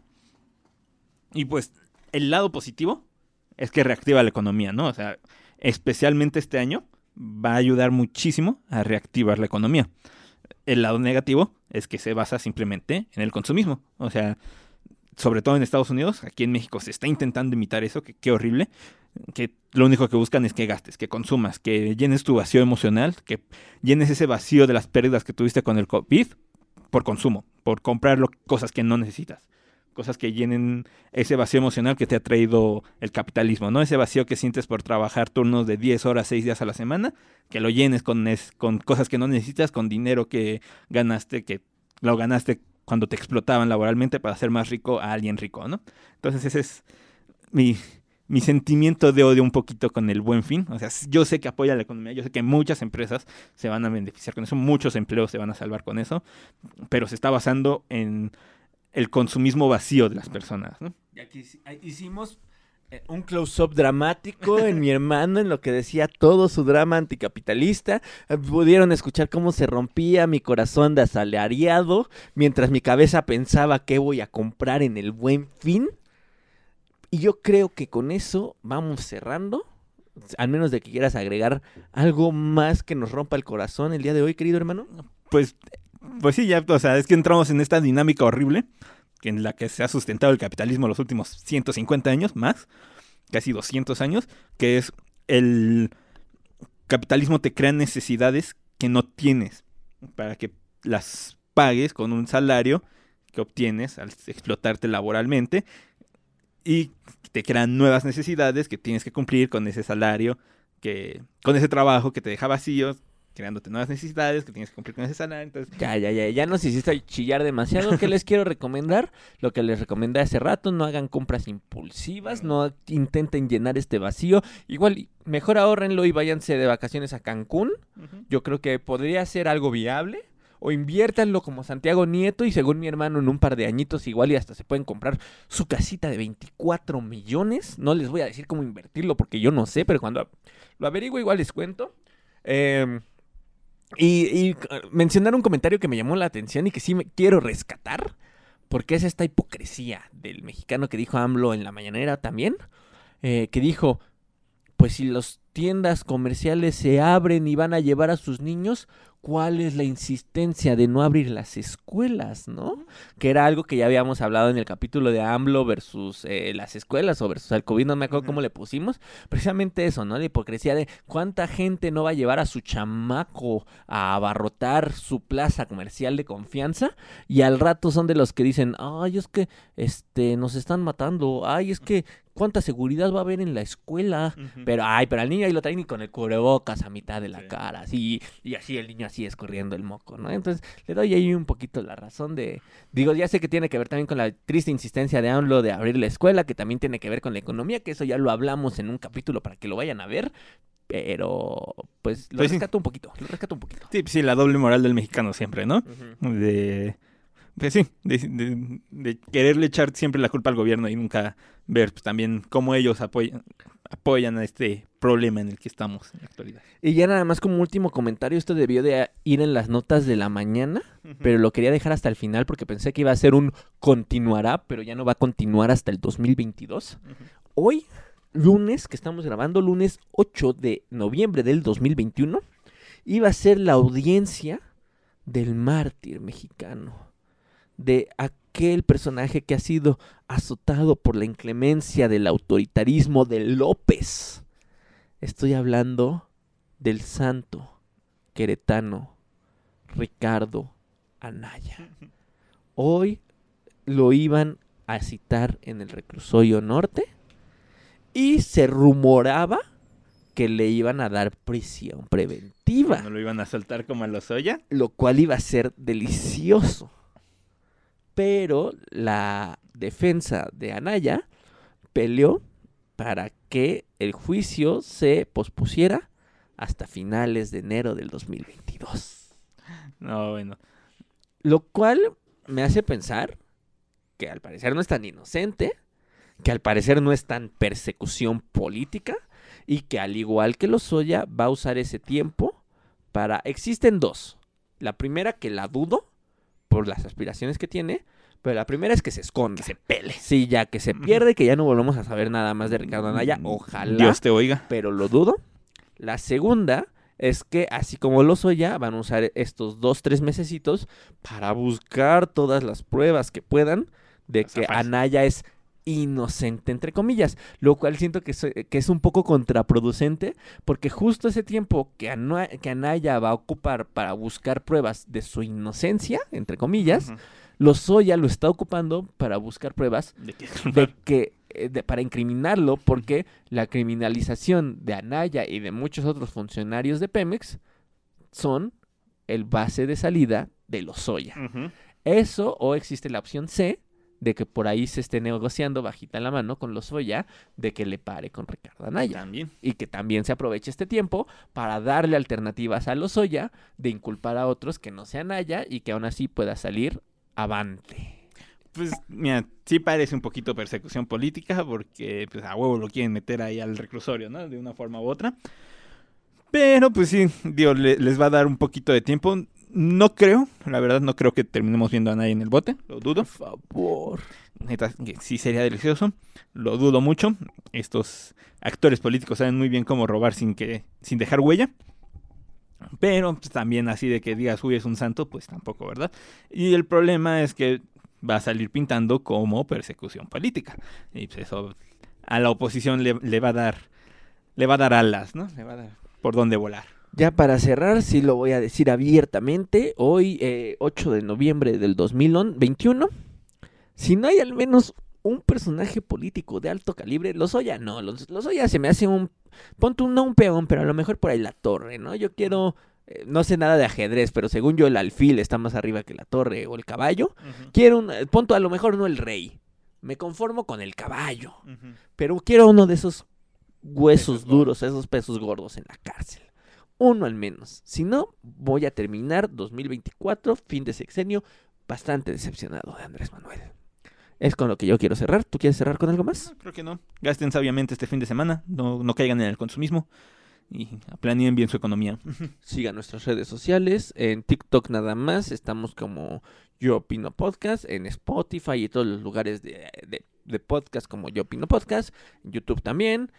Y pues, el lado positivo es que reactiva la economía, ¿no? O sea, especialmente este año va a ayudar muchísimo a reactivar la economía. El lado negativo es que se basa simplemente en el consumismo. O sea, sobre todo en Estados Unidos, aquí en México se está intentando imitar eso, que qué horrible, que lo único que buscan es que gastes, que consumas, que llenes tu vacío emocional, que llenes ese vacío de las pérdidas que tuviste con el COVID por consumo, por comprar cosas que no necesitas. Cosas que llenen ese vacío emocional que te ha traído el capitalismo, ¿no? Ese vacío que sientes por trabajar turnos de 10 horas, 6 días a la semana, que lo llenes con, con cosas que no necesitas, con dinero que ganaste, que lo ganaste cuando te explotaban laboralmente para hacer más rico a alguien rico, ¿no? Entonces ese es mi, mi sentimiento de odio un poquito con el buen fin. O sea, yo sé que apoya la economía, yo sé que muchas empresas se van a beneficiar con eso, muchos empleos se van a salvar con eso, pero se está basando en el consumismo vacío de las personas, ¿no? Y aquí hicimos eh, un close-up dramático en mi (laughs) hermano, en lo que decía todo su drama anticapitalista. Eh, Pudieron escuchar cómo se rompía mi corazón de asalariado mientras mi cabeza pensaba qué voy a comprar en el buen fin. Y yo creo que con eso vamos cerrando. Al menos de que quieras agregar algo más que nos rompa el corazón el día de hoy, querido hermano. Pues, pues sí, ya, o sea, es que entramos en esta dinámica horrible en la que se ha sustentado el capitalismo los últimos 150 años más, casi 200 años, que es el capitalismo te crea necesidades que no tienes para que las pagues con un salario que obtienes al explotarte laboralmente y te crean nuevas necesidades que tienes que cumplir con ese salario que con ese trabajo que te deja vacío creándote nuevas necesidades que tienes que cumplir con ese salario entonces Ya, ya, ya, ya nos hiciste chillar demasiado. ¿Qué les quiero recomendar? Lo que les recomendé hace rato, no hagan compras impulsivas, no intenten llenar este vacío. Igual, mejor ahorrenlo y váyanse de vacaciones a Cancún. Yo creo que podría ser algo viable. O inviértanlo como Santiago Nieto y según mi hermano en un par de añitos igual y hasta se pueden comprar su casita de 24 millones. No les voy a decir cómo invertirlo porque yo no sé, pero cuando lo averiguo igual les cuento. Em, y, y, uh, mencionar un comentario que me llamó la atención y que sí me quiero rescatar, porque es esta hipocresía del mexicano que dijo AMLO en la mañanera también, eh, que dijo, pues si las tiendas comerciales se abren y van a llevar a sus niños, ¿cuál es la insistencia de no abrir las escuelas, no? Que era algo que ya habíamos hablado en el capítulo de AMLO versus eh, las escuelas o versus el COVID, no me acuerdo cómo le pusimos, precisamente eso, ¿no? La hipocresía de cuánta gente no va a llevar a su chamaco a abarrotar su plaza comercial de confianza y al rato son de los que dicen, ay, es que este nos están matando, ay, es que cuánta seguridad va a haber en la escuela. Pero, ay, pero al niño ahí lo traen y con el cubrebocas a mitad de la Sí. cara, así, y así el niño así escurriendo el moco, ¿no? Entonces, le doy ahí un poquito la razón de, digo, ya sé que tiene que ver también con la triste insistencia de AMLO de abrir la escuela, que también tiene que ver con la economía, que eso ya lo hablamos en un capítulo para que lo vayan a ver, pero, pues, lo Pues sí. rescato un poquito, lo rescato un poquito. Sí, pues sí, la doble moral del mexicano siempre, ¿no? De. Pues sí, de, de- de quererle echar siempre la culpa al gobierno y nunca ver pues, también cómo ellos apoyan, apoyan a este problema en el que estamos en la actualidad. Y ya nada más como último comentario, esto debió de ir en las notas de la mañana, pero lo quería dejar hasta el final porque pensé que iba a ser un continuará, pero ya no va a continuar hasta el 2022. Hoy, lunes, que estamos grabando, lunes 8 de noviembre del 2021, iba a ser la audiencia del mártir mexicano, de aquel personaje que ha sido azotado por la inclemencia del autoritarismo de López. Estoy hablando del santo queretano Ricardo Anaya. Hoy lo iban a citar en el reclusorio norte y se rumoraba que le iban a dar prisión preventiva, ¿No lo iban a soltar como a los Oya? lo cual iba a ser delicioso. Pero la defensa de Anaya peleó para que el juicio se pospusiera hasta finales de enero del 2022. No, bueno. Lo cual me hace pensar que al parecer no es tan inocente, que al parecer no es tan persecución política y que al igual que Lozoya va a usar ese tiempo para... Existen dos. La primera que la dudo por las aspiraciones que tiene, pero la primera es que se esconde. Que se pele. Sí, ya que se pierde, que ya no volvemos a saber nada más de Ricardo Anaya. Ojalá. Dios te oiga. Pero lo dudo. La segunda es que así como Lozoya van a usar estos dos, tres mesecitos para buscar todas las pruebas que puedan de que. Anaya es inocente, entre comillas, lo cual siento que, es un poco contraproducente, porque justo ese tiempo que, Ana- que Anaya va a ocupar para buscar pruebas de su inocencia, entre comillas, Ujú. Lozoya lo está ocupando para buscar pruebas De que- de que eh, de- para incriminarlo porque la criminalización de Anaya y de muchos otros funcionarios de Pemex son el base de salida de Lozoya. Ujú. Eso o existe la opción C de que por ahí se esté negociando bajita la mano con Lozoya de que le pare con Ricardo Anaya También. y que también se aproveche este tiempo para darle alternativas a Lozoya de inculpar a otros que no sean Anaya y que aún así pueda salir avante. Pues, mira, sí parece un poquito persecución política porque pues, a huevo lo quieren meter ahí al reclusorio, ¿no? De una forma u otra. Pero, pues sí, digo, le- les va a dar un poquito de tiempo. No creo, la verdad, no creo que terminemos viendo a nadie en el bote, lo dudo. Por favor. Neta, sí sería delicioso, lo dudo mucho. Estos actores políticos saben muy bien cómo robar sin que sin dejar huella. Pero pues, también así de que digas, uy, es un santo, pues tampoco, ¿verdad? Y el problema es que va a salir pintando como persecución política. Y pues eso a la oposición le, le va a dar le va a dar alas, ¿no? Le va a dar por dónde volar. Ya para cerrar, sí lo voy a decir abiertamente, hoy eh, 8 de noviembre del 2021, si no hay al menos un personaje político de alto calibre, Lozoya no, Los- Lozoya se me hace un, ponte un, no un peón, pero a lo mejor por ahí la torre, ¿no? Yo quiero, eh, no sé nada de ajedrez, pero según yo el alfil está más arriba que la torre o el caballo, quiero un, eh, punto a lo mejor no el rey, me conformo con el caballo, pero quiero uno de esos huesos Pesos duros, esos pesos gordos en la cárcel. Uno al menos. Si no, voy a terminar 2024, fin de sexenio, bastante decepcionado de Andrés Manuel. Es con lo que yo quiero cerrar. ¿Tú quieres cerrar con algo más? No, creo que no. Gasten sabiamente este fin de semana, no, no caigan en el consumismo y planeen bien su economía. (laughs) Sigan nuestras redes sociales. En TikTok nada más. Estamos como Yo Opino Podcast. En Spotify y todos los lugares de, de- de podcast como Yo Opino Podcast. En YouTube también.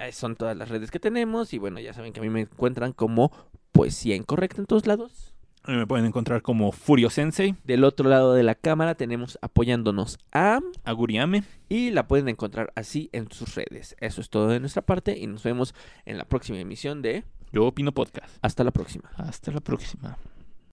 Ahí son todas las redes que tenemos. Y bueno, ya saben que a mí me encuentran como Poesía Incorrecta en todos lados. A mí Me pueden encontrar como Furio Sensei, Del otro lado de la cámara tenemos apoyándonos a Aguriame. y la pueden encontrar así en sus redes. Eso es todo de nuestra parte y nos vemos en la próxima emisión de Yo opino podcast. Hasta la próxima. Hasta la próxima.